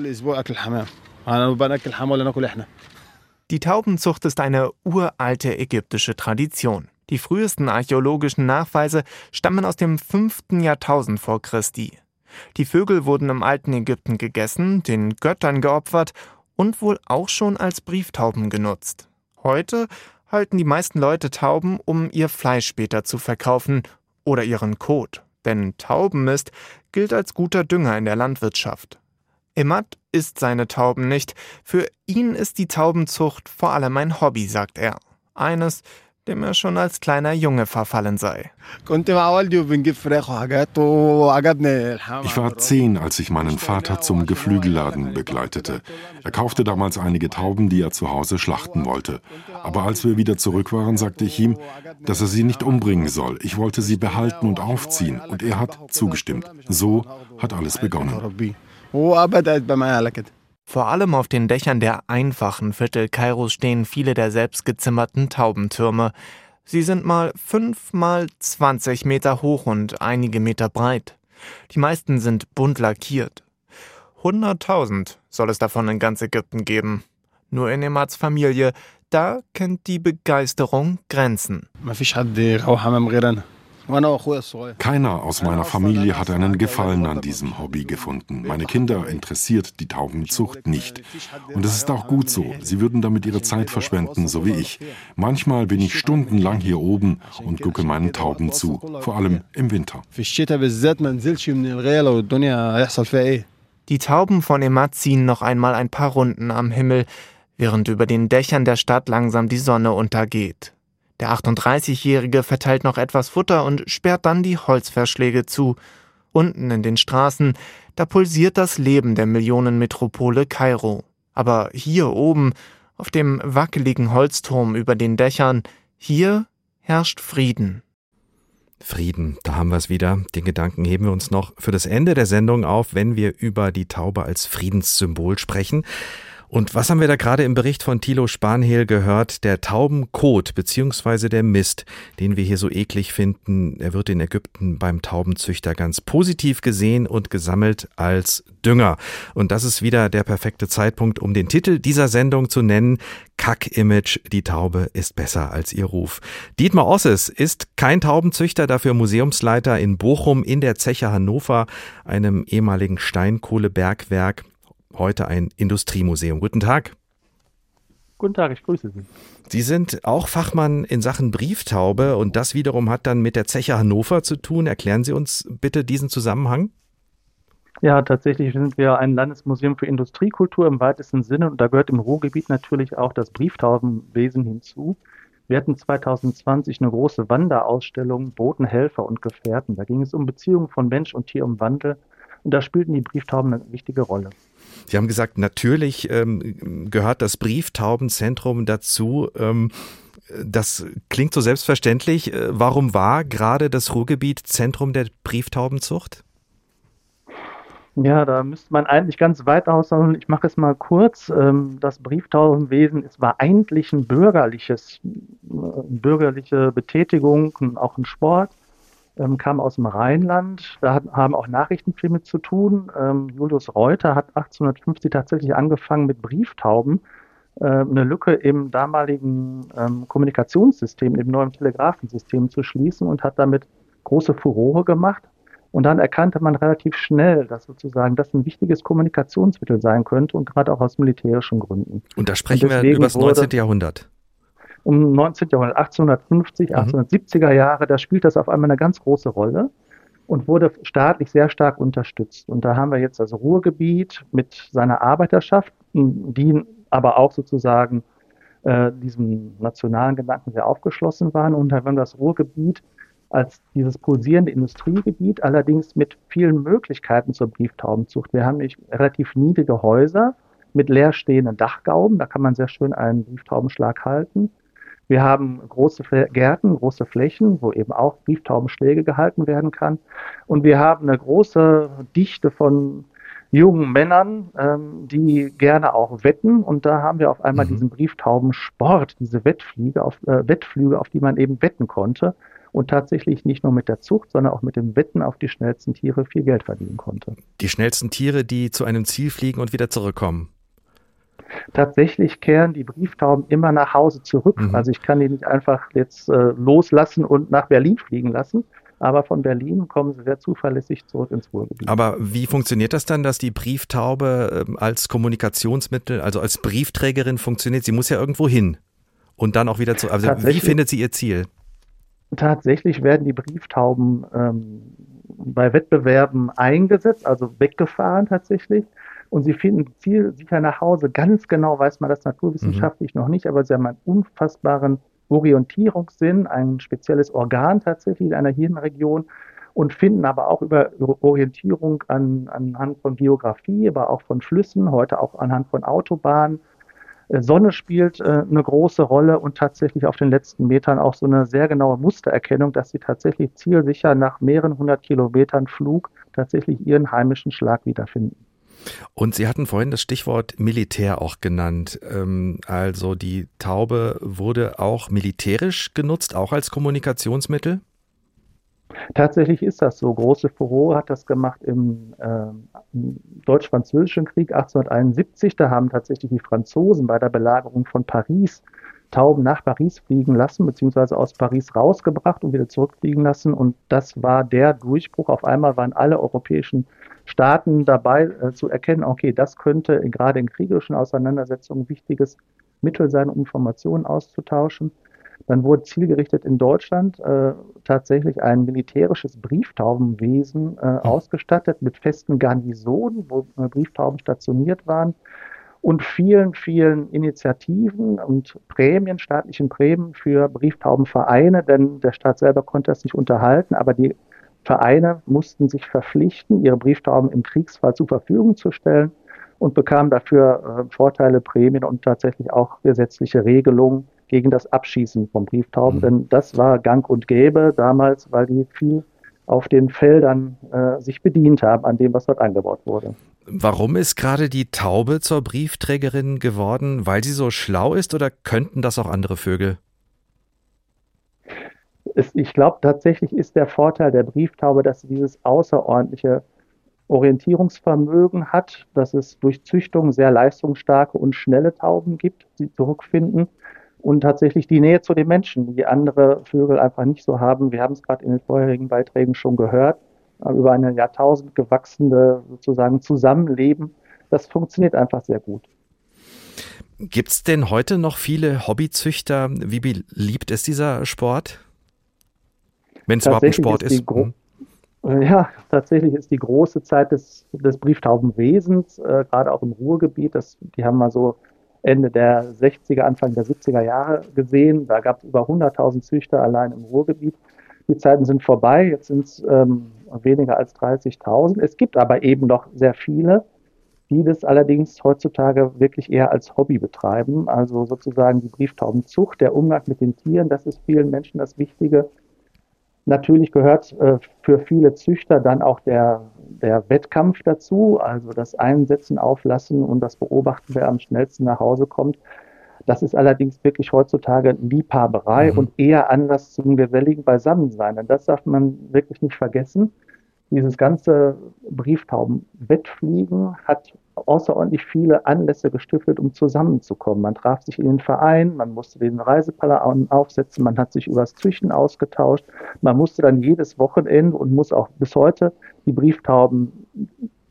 Die Taubenzucht ist eine uralte ägyptische Tradition. Die frühesten archäologischen Nachweise stammen aus dem 5. Jahrtausend vor Christi. Die Vögel wurden im alten Ägypten gegessen, den Göttern geopfert und wohl auch schon als Brieftauben genutzt. Heute halten die meisten Leute Tauben, um ihr Fleisch später zu verkaufen oder ihren Kot. Denn Taubenmist gilt als guter Dünger in der Landwirtschaft. Emad isst seine Tauben nicht. Für ihn ist die Taubenzucht vor allem ein Hobby, sagt er. Eines, dem er schon als kleiner Junge verfallen sei. Ich war zehn, als ich meinen Vater zum Geflügelladen begleitete. Er kaufte damals einige Tauben, die er zu Hause schlachten wollte. Aber als wir wieder zurück waren, sagte ich ihm, dass er sie nicht umbringen soll. Ich wollte sie behalten und aufziehen, und er hat zugestimmt. So hat alles begonnen. Vor allem auf den Dächern der einfachen Viertel Kairos stehen viele der selbstgezimmerten Taubentürme. Sie sind mal fünf mal zwanzig Meter hoch und einige Meter breit. Die meisten sind bunt lackiert. Hunderttausend soll es davon in ganz Ägypten geben. Nur in Emats Familie, da kennt die Begeisterung Grenzen. Keiner aus meiner Familie hat einen Gefallen an diesem Hobby gefunden. Meine Kinder interessiert die Taubenzucht nicht. Und es ist auch gut so. Sie würden damit ihre Zeit verschwenden, so wie ich. Manchmal bin ich stundenlang hier oben und gucke meinen Tauben zu, vor allem im Winter. Die Tauben von Emad ziehen noch einmal ein paar Runden am Himmel, während über den Dächern der Stadt langsam die Sonne untergeht. Der 38-Jährige verteilt noch etwas Futter und sperrt dann die Holzverschläge zu. Unten in den Straßen, da pulsiert das Leben der Millionenmetropole Kairo. Aber hier oben, auf dem wackeligen Holzturm über den Dächern, hier herrscht Frieden. Frieden, da haben wir es wieder. Den Gedanken heben wir uns noch für das Ende der Sendung auf, wenn wir über die Taube als Friedenssymbol sprechen. Und was haben wir da gerade im Bericht von Thilo Spanhehl gehört? Der Taubenkot bzw. der Mist, den wir hier so eklig finden, er wird in Ägypten beim Taubenzüchter ganz positiv gesehen und gesammelt als Dünger. Und das ist wieder der perfekte Zeitpunkt, um den Titel dieser Sendung zu nennen. Kack-Image, die Taube ist besser als ihr Ruf. Dietmar Osses ist kein Taubenzüchter, dafür Museumsleiter in Bochum in der Zeche Hannover, einem ehemaligen Steinkohlebergwerk heute ein Industriemuseum. Guten Tag. Guten Tag, ich grüße Sie. Sie sind auch Fachmann in Sachen Brieftaube und das wiederum hat dann mit der Zeche Hannover zu tun. Erklären Sie uns bitte diesen Zusammenhang. Ja, tatsächlich sind wir ein Landesmuseum für Industriekultur im weitesten Sinne und da gehört im Ruhrgebiet natürlich auch das Brieftaubenwesen hinzu. Wir hatten 2020 eine große Wanderausstellung Boten, Helfer und Gefährten. Da ging es um Beziehungen von Mensch und Tier im Wandel und da spielten die Brieftauben eine wichtige Rolle. Sie haben gesagt, natürlich ähm, gehört das Brieftaubenzentrum dazu. Ähm, das klingt so selbstverständlich. Äh, warum war gerade das Ruhrgebiet Zentrum der Brieftaubenzucht? Ja, da müsste man eigentlich ganz weit ausholen. Ich mache es mal kurz. Ähm, das Brieftaubenwesen es war eigentlich ein bürgerliches, äh, bürgerliche Betätigung, auch ein Sport ähm, kam aus dem Rheinland. Da hat, haben auch Nachrichten viel mit zu tun. Ähm, Julius Reuter hat 1850 tatsächlich angefangen mit Brieftauben, äh, eine Lücke im damaligen ähm, Kommunikationssystem, im neuen Telegrafensystem zu schließen und hat damit große Furore gemacht. Und dann erkannte man relativ schnell, dass sozusagen das ein wichtiges Kommunikationsmittel sein könnte und gerade auch aus militärischen Gründen. Und da sprechen und wir über das 19. Jahrhundert. Um 19. Jahrhundert, 1850, mhm. 1870er Jahre, da spielt das auf einmal eine ganz große Rolle und wurde staatlich sehr stark unterstützt. Und da haben wir jetzt das Ruhrgebiet mit seiner Arbeiterschaft, die aber auch sozusagen äh, diesem nationalen Gedanken sehr aufgeschlossen waren. Und da haben wir das Ruhrgebiet als dieses pulsierende Industriegebiet, allerdings mit vielen Möglichkeiten zur Brieftaubenzucht. Wir haben nicht relativ niedrige Häuser mit leerstehenden Dachgauben, da kann man sehr schön einen Brieftaubenschlag halten. Wir haben große Gärten, große Flächen, wo eben auch Brieftaubenschläge gehalten werden kann. Und wir haben eine große Dichte von jungen Männern, ähm, die gerne auch wetten. Und da haben wir auf einmal mhm. diesen Brieftaubensport, diese Wettflüge auf, äh, Wettflüge, auf die man eben wetten konnte und tatsächlich nicht nur mit der Zucht, sondern auch mit dem Wetten auf die schnellsten Tiere viel Geld verdienen konnte. Die schnellsten Tiere, die zu einem Ziel fliegen und wieder zurückkommen. Tatsächlich kehren die Brieftauben immer nach Hause zurück. Mhm. Also ich kann die nicht einfach jetzt äh, loslassen und nach Berlin fliegen lassen, aber von Berlin kommen sie sehr zuverlässig zurück ins Ruhrgebiet. Aber wie funktioniert das dann, dass die Brieftaube ähm, als Kommunikationsmittel, also als Briefträgerin funktioniert? Sie muss ja irgendwo hin und dann auch wieder zu. Also wie findet sie ihr Ziel? Tatsächlich werden die Brieftauben ähm, bei Wettbewerben eingesetzt, also weggefahren tatsächlich. Und sie finden zielsicher nach Hause. Ganz genau weiß man das naturwissenschaftlich mhm. noch nicht, aber sie haben einen unfassbaren Orientierungssinn, ein spezielles Organ tatsächlich in einer Hirnregion und finden aber auch über Orientierung an, anhand von Geografie, aber auch von Flüssen, heute auch anhand von Autobahnen, äh, Sonne spielt äh, eine große Rolle und tatsächlich auf den letzten Metern auch so eine sehr genaue Mustererkennung, dass sie tatsächlich zielsicher nach mehreren hundert Kilometern Flug tatsächlich ihren heimischen Schlag wiederfinden. Und Sie hatten vorhin das Stichwort Militär auch genannt. Ähm, also die Taube wurde auch militärisch genutzt, auch als Kommunikationsmittel? Tatsächlich ist das so. Große Furore hat das gemacht im, äh, im Deutsch-Französischen Krieg 1871. Da haben tatsächlich die Franzosen bei der Belagerung von Paris Tauben nach Paris fliegen lassen, beziehungsweise aus Paris rausgebracht und wieder zurückfliegen lassen. Und das war der Durchbruch. Auf einmal waren alle europäischen Staaten dabei äh, zu erkennen, okay, das könnte gerade in kriegerischen Auseinandersetzungen ein wichtiges Mittel sein, um Informationen auszutauschen. Dann wurde zielgerichtet in Deutschland äh, tatsächlich ein militärisches Brieftaubenwesen äh, mhm. ausgestattet mit festen Garnisonen, wo äh, Brieftauben stationiert waren und vielen, vielen Initiativen und Prämien, staatlichen Prämien für Brieftaubenvereine, denn der Staat selber konnte das nicht unterhalten, aber die Vereine mussten sich verpflichten, ihre Brieftauben im Kriegsfall zur Verfügung zu stellen und bekamen dafür äh, Vorteile, Prämien und tatsächlich auch gesetzliche Regelungen, gegen das Abschießen von Brieftauben, mhm. denn das war gang und gäbe damals, weil die viel auf den Feldern äh, sich bedient haben an dem, was dort eingebaut wurde. Warum ist gerade die Taube zur Briefträgerin geworden? Weil sie so schlau ist oder könnten das auch andere Vögel? Ich glaube tatsächlich ist der Vorteil der Brieftaube, dass sie dieses außerordentliche Orientierungsvermögen hat, dass es durch Züchtung sehr leistungsstarke und schnelle Tauben gibt, die zurückfinden und tatsächlich die Nähe zu den Menschen, die andere Vögel einfach nicht so haben. Wir haben es gerade in den vorherigen Beiträgen schon gehört, über eine Jahrtausend gewachsene sozusagen Zusammenleben. Das funktioniert einfach sehr gut. Gibt es denn heute noch viele Hobbyzüchter? Wie beliebt ist dieser Sport? Wenn es überhaupt ein Sport ist. ist hm. Ja, tatsächlich ist die große Zeit des, des Brieftaubenwesens, äh, gerade auch im Ruhrgebiet. Das, die haben mal so Ende der 60er, Anfang der 70er Jahre gesehen. Da gab es über 100.000 Züchter allein im Ruhrgebiet. Die Zeiten sind vorbei, jetzt sind es ähm, weniger als 30.000. Es gibt aber eben noch sehr viele, die das allerdings heutzutage wirklich eher als Hobby betreiben. Also sozusagen die Brieftaubenzucht, der Umgang mit den Tieren, das ist vielen Menschen das Wichtige. Natürlich gehört äh, für viele Züchter dann auch der, der Wettkampf dazu, also das Einsetzen, Auflassen und das Beobachten, wer am schnellsten nach Hause kommt. Das ist allerdings wirklich heutzutage Liebhaberei mhm. und eher Anlass zum geselligen Beisammensein. Und das darf man wirklich nicht vergessen. Dieses ganze Brieftauben-Wettfliegen hat außerordentlich viele Anlässe gestiftet, um zusammenzukommen. Man traf sich in den Verein, man musste den Reiseplan aufsetzen, man hat sich über das Züchten ausgetauscht, man musste dann jedes Wochenende und muss auch bis heute die Brieftauben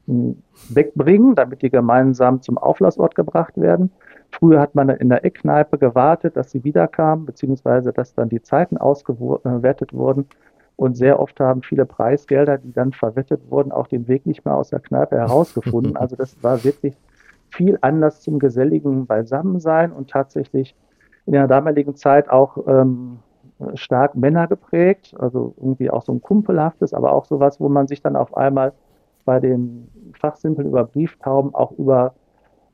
wegbringen, damit die gemeinsam zum Auflassort gebracht werden. Früher hat man in der Eckkneipe gewartet, dass sie wiederkamen, beziehungsweise dass dann die Zeiten ausgewertet wurden. Und sehr oft haben viele Preisgelder, die dann verwettet wurden, auch den Weg nicht mehr aus der Kneipe herausgefunden. <laughs> Also das war wirklich viel Anlass zum geselligen Beisammensein und tatsächlich in der damaligen Zeit auch ähm, stark Männer geprägt, also irgendwie auch so ein kumpelhaftes, aber auch sowas, wo man sich dann auf einmal bei den Fachsimpeln über Brieftauben auch über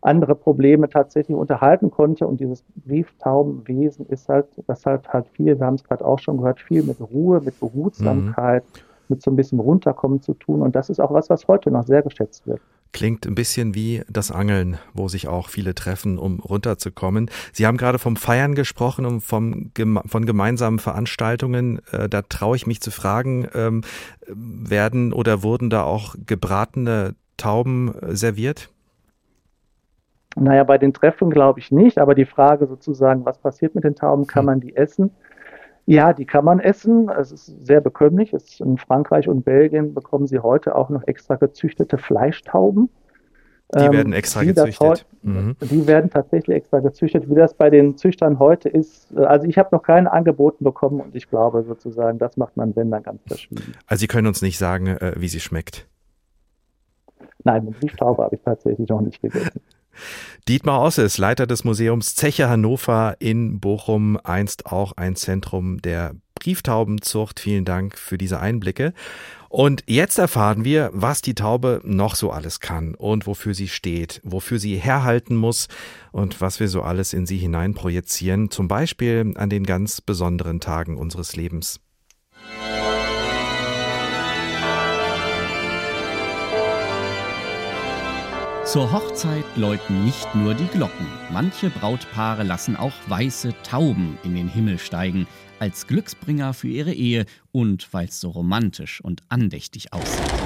andere Probleme tatsächlich unterhalten konnte. Und dieses Brieftaubenwesen ist halt, das halt halt viel, wir haben es gerade auch schon gehört, viel mit Ruhe, mit Behutsamkeit, mhm. mit so ein bisschen runterkommen zu tun. Und das ist auch was, was heute noch sehr geschätzt wird. Klingt ein bisschen wie das Angeln, wo sich auch viele treffen, um runterzukommen. Sie haben gerade vom Feiern gesprochen und vom, von gemeinsamen Veranstaltungen. Äh, da traue ich mich zu fragen, ähm, werden oder wurden da auch gebratene Tauben serviert? Naja, bei den Treffen glaube ich nicht, aber die Frage sozusagen, was passiert mit den Tauben, kann hm. man die essen? Ja, die kann man essen. Es ist sehr bekömmlich. Es in Frankreich und Belgien bekommen sie heute auch noch extra gezüchtete Fleischtauben. Die ähm, werden extra gezüchtet. Mhm. Die werden tatsächlich extra gezüchtet. Wie das bei den Züchtern heute ist, äh, also ich habe noch keine angeboten bekommen und ich glaube sozusagen, das macht man, wenn dann ganz verschwiegen. Also Sie können uns nicht sagen, äh, wie sie schmeckt. Nein, mit Brieftaube habe ich tatsächlich noch nicht gegessen. Dietmar Osses, Leiter des Museums Zeche Hannover in Bochum, einst auch ein Zentrum der Brieftaubenzucht. Vielen Dank für diese Einblicke. Und jetzt erfahren wir, was die Taube noch so alles kann und wofür sie steht, wofür sie herhalten muss und was wir so alles in sie hinein projizieren, zum Beispiel an den ganz besonderen Tagen unseres Lebens. Zur Hochzeit läuten nicht nur die Glocken. Manche Brautpaare lassen auch weiße Tauben in den Himmel steigen, als Glücksbringer für ihre Ehe und weil es so romantisch und andächtig aussieht.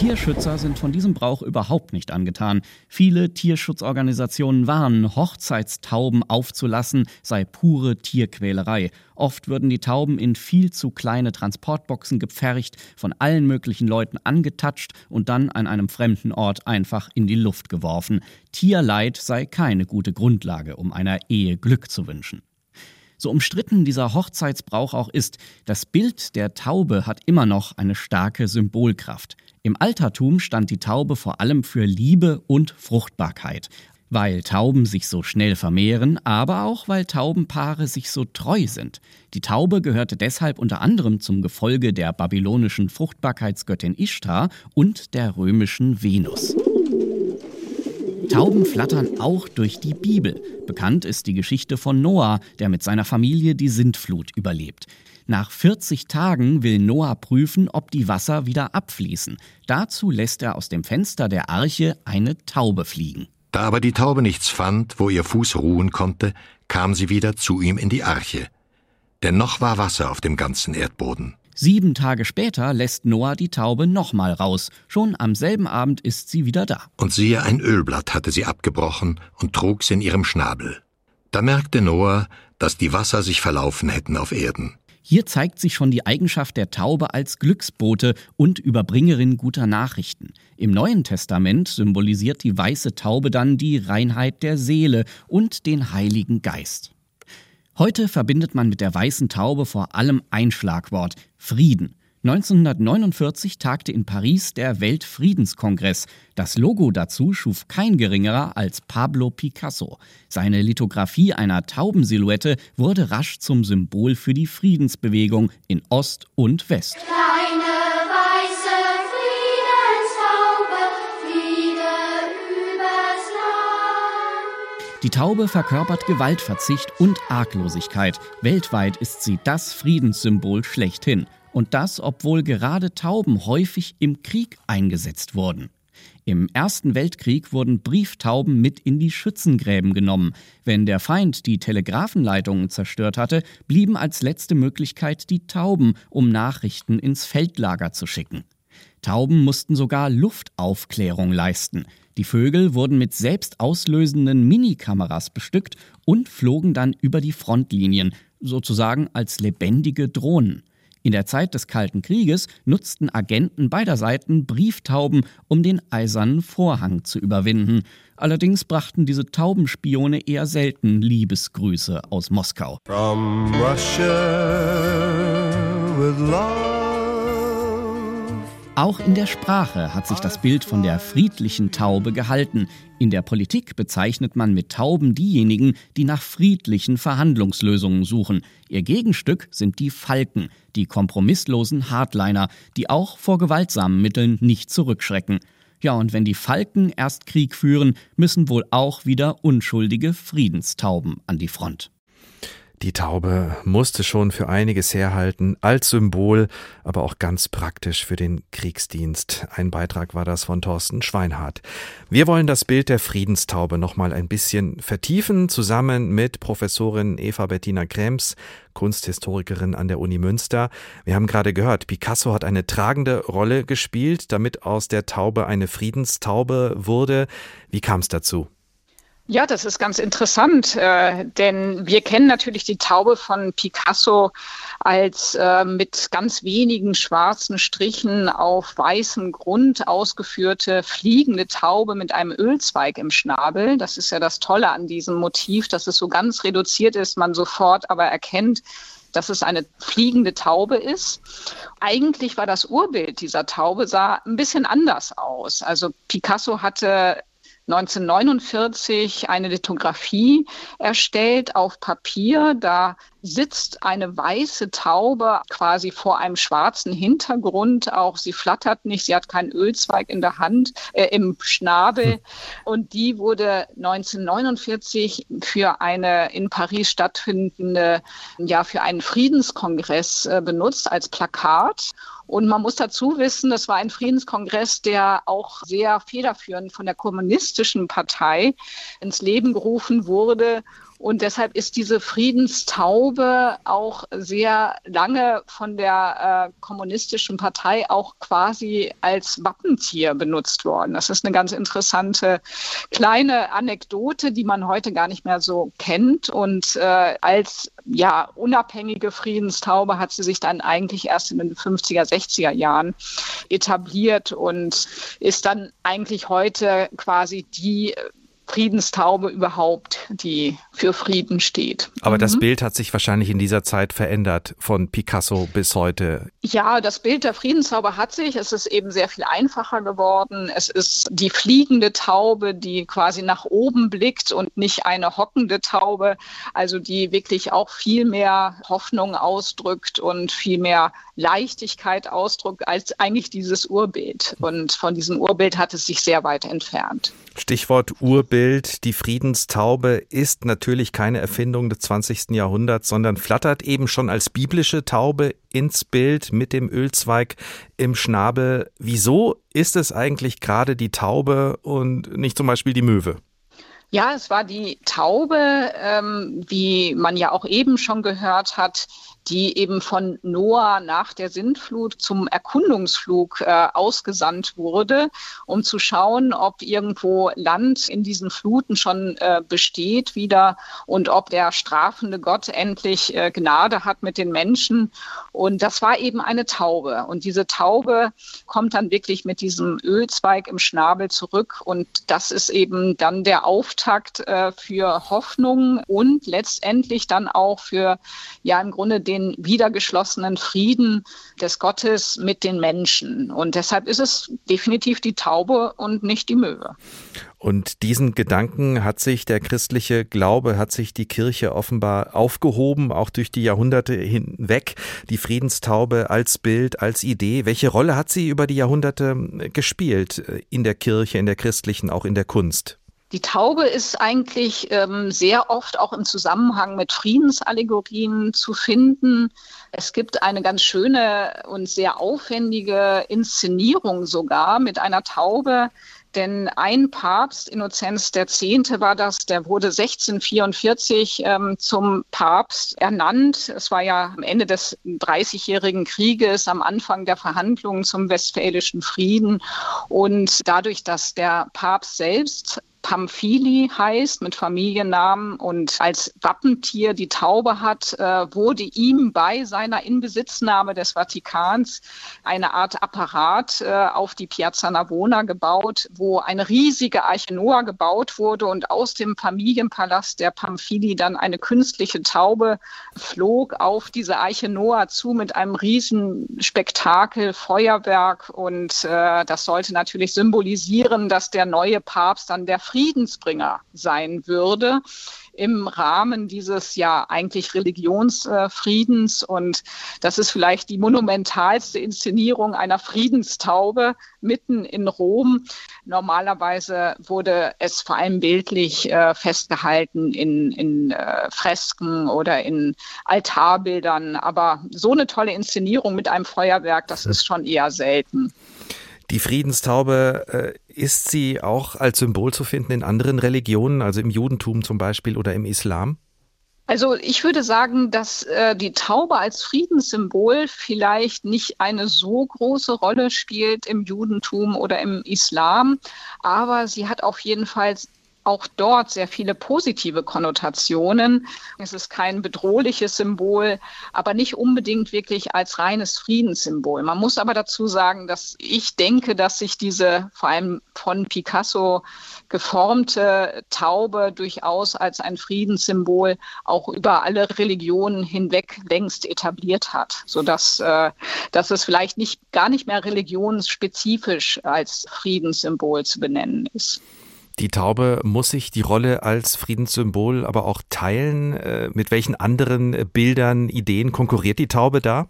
Tierschützer sind von diesem Brauch überhaupt nicht angetan. Viele Tierschutzorganisationen warnen, Hochzeitstauben aufzulassen, sei pure Tierquälerei. Oft würden die Tauben in viel zu kleine Transportboxen gepfercht, von allen möglichen Leuten angetatscht und dann an einem fremden Ort einfach in die Luft geworfen. Tierleid sei keine gute Grundlage, um einer Ehe Glück zu wünschen. So umstritten dieser Hochzeitsbrauch auch ist, das Bild der Taube hat immer noch eine starke Symbolkraft. Im Altertum stand die Taube vor allem für Liebe und Fruchtbarkeit, weil Tauben sich so schnell vermehren, aber auch weil Taubenpaare sich so treu sind. Die Taube gehörte deshalb unter anderem zum Gefolge der babylonischen Fruchtbarkeitsgöttin Ishtar und der römischen Venus. Tauben flattern auch durch die Bibel. Bekannt ist die Geschichte von Noah, der mit seiner Familie die Sintflut überlebt. Nach 40 Tagen will Noah prüfen, ob die Wasser wieder abfließen. Dazu lässt er aus dem Fenster der Arche eine Taube fliegen. Da aber die Taube nichts fand, wo ihr Fuß ruhen konnte, kam sie wieder zu ihm in die Arche. Denn noch war Wasser auf dem ganzen Erdboden. Sieben Tage später lässt Noah die Taube nochmal raus. Schon am selben Abend ist sie wieder da. Und siehe, ein Ölblatt hatte sie abgebrochen und trug's in ihrem Schnabel. Da merkte Noah, dass die Wasser sich verlaufen hätten auf Erden. Hier zeigt sich schon die Eigenschaft der Taube als Glücksbote und Überbringerin guter Nachrichten. Im Neuen Testament symbolisiert die weiße Taube dann die Reinheit der Seele und den Heiligen Geist. Heute verbindet man mit der weißen Taube vor allem ein Schlagwort Frieden. 1949 tagte in Paris der Weltfriedenskongress. Das Logo dazu schuf kein geringerer als Pablo Picasso. Seine Lithografie einer Taubensilhouette wurde rasch zum Symbol für die Friedensbewegung in Ost und West. Kleine Die Taube verkörpert Gewaltverzicht und Arglosigkeit. Weltweit ist sie das Friedenssymbol schlechthin. Und das, obwohl gerade Tauben häufig im Krieg eingesetzt wurden. Im Ersten Weltkrieg wurden Brieftauben mit in die Schützengräben genommen. Wenn der Feind die Telegrafenleitungen zerstört hatte, blieben als letzte Möglichkeit die Tauben, um Nachrichten ins Feldlager zu schicken. Tauben mussten sogar Luftaufklärung leisten. Die Vögel wurden mit selbst auslösenden Minikameras bestückt und flogen dann über die Frontlinien, sozusagen als lebendige Drohnen. In der Zeit des Kalten Krieges nutzten Agenten beider Seiten Brieftauben, um den eisernen Vorhang zu überwinden. Allerdings brachten diese Taubenspione eher selten Liebesgrüße aus Moskau. From Russia with love. Auch in der Sprache hat sich das Bild von der friedlichen Taube gehalten. In der Politik bezeichnet man mit Tauben diejenigen, die nach friedlichen Verhandlungslösungen suchen. Ihr Gegenstück sind die Falken, die kompromisslosen Hardliner, die auch vor gewaltsamen Mitteln nicht zurückschrecken. Ja, und wenn die Falken erst Krieg führen, müssen wohl auch wieder unschuldige Friedenstauben an die Front. Die Taube musste schon für einiges herhalten, als Symbol, aber auch ganz praktisch für den Kriegsdienst. Ein Beitrag war das von Thorsten Schweinhardt. Wir wollen das Bild der Friedenstaube nochmal ein bisschen vertiefen, zusammen mit Professorin Eva Bettina Krems, Kunsthistorikerin an der Uni Münster. Wir haben gerade gehört, Picasso hat eine tragende Rolle gespielt, damit aus der Taube eine Friedenstaube wurde. Wie kam es dazu? Ja, das ist ganz interessant, äh, denn wir kennen natürlich die Taube von Picasso als äh, mit ganz wenigen schwarzen Strichen auf weißem Grund ausgeführte fliegende Taube mit einem Ölzweig im Schnabel. Das ist ja das Tolle an diesem Motiv, dass es so ganz reduziert ist, man sofort aber erkennt, dass es eine fliegende Taube ist. Eigentlich war das Urbild dieser Taube sah ein bisschen anders aus. Also Picasso hatte 1949 eine Lithografie erstellt auf Papier. Da sitzt eine weiße Taube quasi vor einem schwarzen Hintergrund. Auch sie flattert nicht, sie hat keinen Ölzweig in der Hand, äh, im Schnabel. Hm. Und die wurde 1949 für eine in Paris stattfindende, ja, für einen Friedenskongress äh, benutzt als Plakat. Und man muss dazu wissen, das war ein Friedenskongress, der auch sehr federführend von der kommunistischen Partei ins Leben gerufen wurde und deshalb ist diese Friedenstaube auch sehr lange von der äh, kommunistischen Partei auch quasi als Wappentier benutzt worden. Das ist eine ganz interessante kleine Anekdote, die man heute gar nicht mehr so kennt. Und äh, als ja, unabhängige Friedenstaube hat sie sich dann eigentlich erst in den 50er, 60er Jahren etabliert und ist dann eigentlich heute quasi die Friedenstaube überhaupt, die für Frieden steht. Aber mhm. das Bild hat sich wahrscheinlich in dieser Zeit verändert, von Picasso bis heute. Ja, das Bild der Friedenstaube hat sich. Es ist eben sehr viel einfacher geworden. Es ist die fliegende Taube, die quasi nach oben blickt und nicht eine hockende Taube, also die wirklich auch viel mehr Hoffnung ausdrückt und viel mehr Leichtigkeit ausdrückt als eigentlich dieses Urbild. Und von diesem Urbild hat es sich sehr weit entfernt. Stichwort Urbild. Die Friedenstaube ist natürlich keine Erfindung des 20. Jahrhunderts, sondern flattert eben schon als biblische Taube ins Bild mit dem Ölzweig im Schnabel. Wieso ist es eigentlich gerade die Taube und nicht zum Beispiel die Möwe? Ja, es war die Taube, ähm, wie man ja auch eben schon gehört hat, die eben von Noah nach der Sintflut zum Erkundungsflug äh, ausgesandt wurde, um zu schauen, ob irgendwo Land in diesen Fluten schon äh, besteht wieder und ob der strafende Gott endlich äh, Gnade hat mit den Menschen. Und das war eben eine Taube. Und diese Taube kommt dann wirklich mit diesem Ölzweig im Schnabel zurück. Und das ist eben dann der Auftakt äh, für Hoffnung und letztendlich dann auch für, ja, im Grunde den wiedergeschlossenen Frieden des Gottes mit den Menschen. Und deshalb ist es definitiv die Taube und nicht die Möwe. Und diesen Gedanken hat sich der christliche Glaube, hat sich die Kirche offenbar aufgehoben, auch durch die Jahrhunderte hinweg. Die Friedenstaube als Bild, als Idee. Welche Rolle hat sie über die Jahrhunderte gespielt in der Kirche, in der christlichen, auch in der Kunst? Die Taube ist eigentlich ähm, sehr oft auch im Zusammenhang mit Friedensallegorien zu finden. Es gibt eine ganz schöne und sehr aufwendige Inszenierung sogar mit einer Taube, denn ein Papst, Innozenz X. war das, der wurde 1644 ähm, zum Papst ernannt. Es war ja am Ende des Dreißigjährigen Krieges, am Anfang der Verhandlungen zum Westfälischen Frieden. Und dadurch, dass der Papst selbst Pamphili heißt mit Familiennamen. Und als Wappentier die Taube hat, äh, wurde ihm bei seiner Inbesitznahme des Vatikans eine Art Apparat äh, auf die Piazza Navona gebaut, wo eine riesige Arche Noah gebaut wurde. Und aus dem Familienpalast der Pamphili dann eine künstliche Taube flog auf diese Arche Noah zu mit einem riesen Spektakel, Feuerwerk. Und äh, das sollte natürlich symbolisieren, dass der neue Papst dann der Friedensbringer sein würde im Rahmen dieses ja eigentlich Religionsfriedens. Und das ist vielleicht die monumentalste Inszenierung einer Friedenstaube mitten in Rom. Normalerweise wurde es vor allem bildlich äh, festgehalten in, in äh, Fresken oder in Altarbildern. Aber so eine tolle Inszenierung mit einem Feuerwerk, das ist schon eher selten. Die Friedenstaube, äh, ist sie auch als Symbol zu finden in anderen Religionen, also im Judentum zum Beispiel oder im Islam? Also ich würde sagen, dass äh, die Taube als Friedenssymbol vielleicht nicht eine so große Rolle spielt im Judentum oder im Islam, aber sie hat auf jeden Fall auch dort sehr viele positive Konnotationen. Es ist kein bedrohliches Symbol, aber nicht unbedingt wirklich als reines Friedenssymbol. Man muss aber dazu sagen, dass ich denke, dass sich diese vor allem von Picasso geformte Taube durchaus als ein Friedenssymbol auch über alle Religionen hinweg längst etabliert hat, sodass äh, dass es vielleicht nicht gar nicht mehr religionsspezifisch als Friedenssymbol zu benennen ist. Die Taube muss sich die Rolle als Friedenssymbol aber auch teilen. Äh, mit welchen anderen Bildern, Ideen konkurriert die Taube da?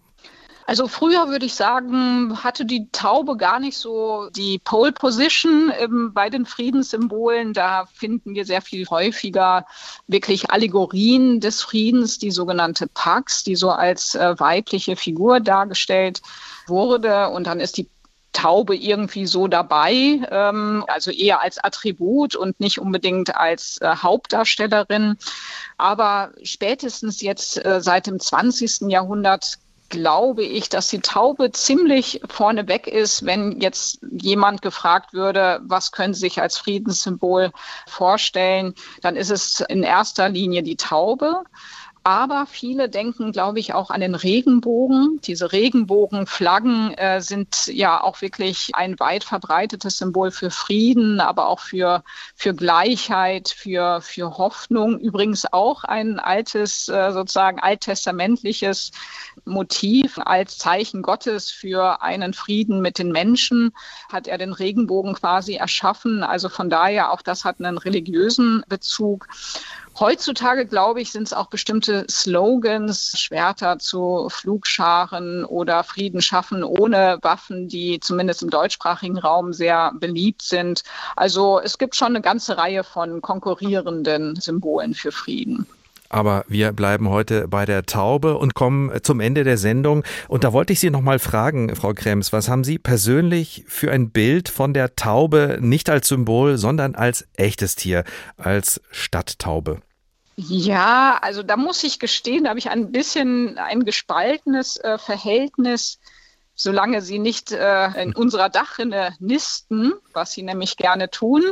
Also früher würde ich sagen, hatte die Taube gar nicht so die Pole Position ähm, bei den Friedenssymbolen. Da finden wir sehr viel häufiger wirklich Allegorien des Friedens, die sogenannte Pax, die so als äh, weibliche Figur dargestellt wurde. Und dann ist die Taube irgendwie so dabei, ähm, also eher als Attribut und nicht unbedingt als äh, Hauptdarstellerin. Aber spätestens jetzt äh, seit dem 20. Jahrhundert glaube ich, dass die Taube ziemlich vorneweg ist, wenn jetzt jemand gefragt würde, was können Sie sich als Friedenssymbol vorstellen, dann ist es in erster Linie die Taube. Aber viele denken, glaube ich, auch an den Regenbogen. Diese Regenbogenflaggen äh, sind ja auch wirklich ein weit verbreitetes Symbol für Frieden, aber auch für, für Gleichheit, für, für Hoffnung. Übrigens auch ein altes, äh, sozusagen alttestamentliches Motiv als Zeichen Gottes für einen Frieden mit den Menschen hat er den Regenbogen quasi erschaffen. Also von daher auch das hat einen religiösen Bezug. Heutzutage, glaube ich, sind es auch bestimmte Slogans, Schwerter zu Flugscharen oder Frieden schaffen ohne Waffen, die zumindest im deutschsprachigen Raum sehr beliebt sind. Also es gibt schon eine ganze Reihe von konkurrierenden Symbolen für Frieden. Aber wir bleiben heute bei der Taube und kommen zum Ende der Sendung. Und da wollte ich Sie nochmal fragen, Frau Krems, was haben Sie persönlich für ein Bild von der Taube nicht als Symbol, sondern als echtes Tier, als Stadttaube? Ja, also da muss ich gestehen, da habe ich ein bisschen ein gespaltenes äh, Verhältnis solange sie nicht äh, in <laughs> unserer Dachrinne nisten, was sie nämlich gerne tun,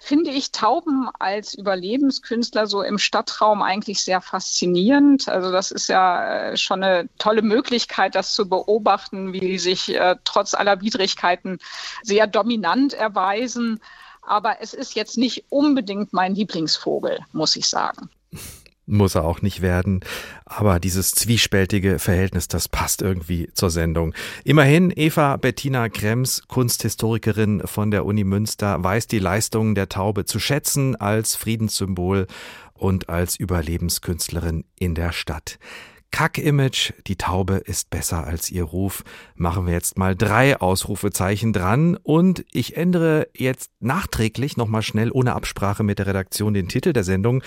finde ich Tauben als Überlebenskünstler so im Stadtraum eigentlich sehr faszinierend. Also das ist ja äh, schon eine tolle Möglichkeit, das zu beobachten, wie sie sich äh, trotz aller Widrigkeiten sehr dominant erweisen. Aber es ist jetzt nicht unbedingt mein Lieblingsvogel, muss ich sagen. <laughs> Muss er auch nicht werden. Aber dieses zwiespältige Verhältnis, das passt irgendwie zur Sendung. Immerhin, Eva Bettina Krems, Kunsthistorikerin von der Uni Münster, weiß die Leistungen der Taube zu schätzen als Friedenssymbol und als Überlebenskünstlerin in der Stadt. Kack-Image, die Taube ist besser als ihr Ruf. Machen wir jetzt mal drei Ausrufezeichen dran und ich ändere jetzt nachträglich nochmal schnell ohne Absprache mit der Redaktion den Titel der Sendung.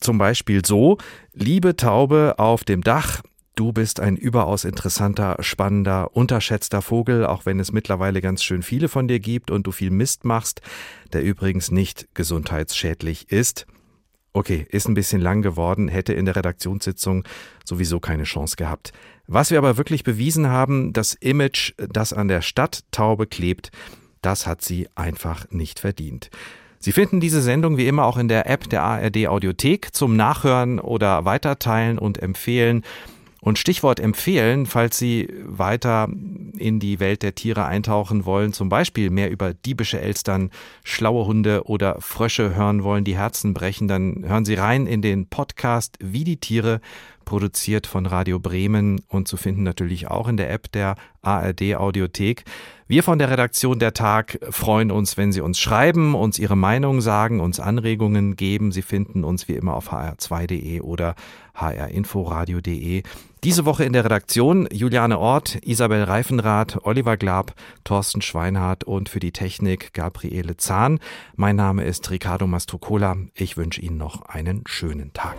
Zum Beispiel so, liebe Taube auf dem Dach, Du bist ein überaus interessanter, spannender, unterschätzter Vogel, auch wenn es mittlerweile ganz schön viele von dir gibt und du viel Mist machst, der übrigens nicht gesundheitsschädlich ist. Okay, ist ein bisschen lang geworden, hätte in der Redaktionssitzung sowieso keine Chance gehabt. Was wir aber wirklich bewiesen haben, das Image, das an der Stadttaube klebt, das hat sie einfach nicht verdient. Sie finden diese Sendung wie immer auch in der App der ARD Audiothek zum Nachhören oder Weiterteilen und Empfehlen. Und Stichwort empfehlen, falls Sie weiter in die Welt der Tiere eintauchen wollen, zum Beispiel mehr über diebische Elstern, schlaue Hunde oder Frösche hören wollen, die Herzen brechen, dann hören Sie rein in den Podcast Wie die Tiere, produziert von Radio Bremen und zu finden natürlich auch in der App der ARD Audiothek. Wir von der Redaktion der Tag freuen uns, wenn Sie uns schreiben, uns Ihre Meinung sagen, uns Anregungen geben. Sie finden uns wie immer auf hr2.de oder hrinforadio.de. Diese Woche in der Redaktion Juliane Ort, Isabel Reifenrath, Oliver Glab, Thorsten Schweinhardt und für die Technik Gabriele Zahn. Mein Name ist Ricardo Mastrocola. Ich wünsche Ihnen noch einen schönen Tag.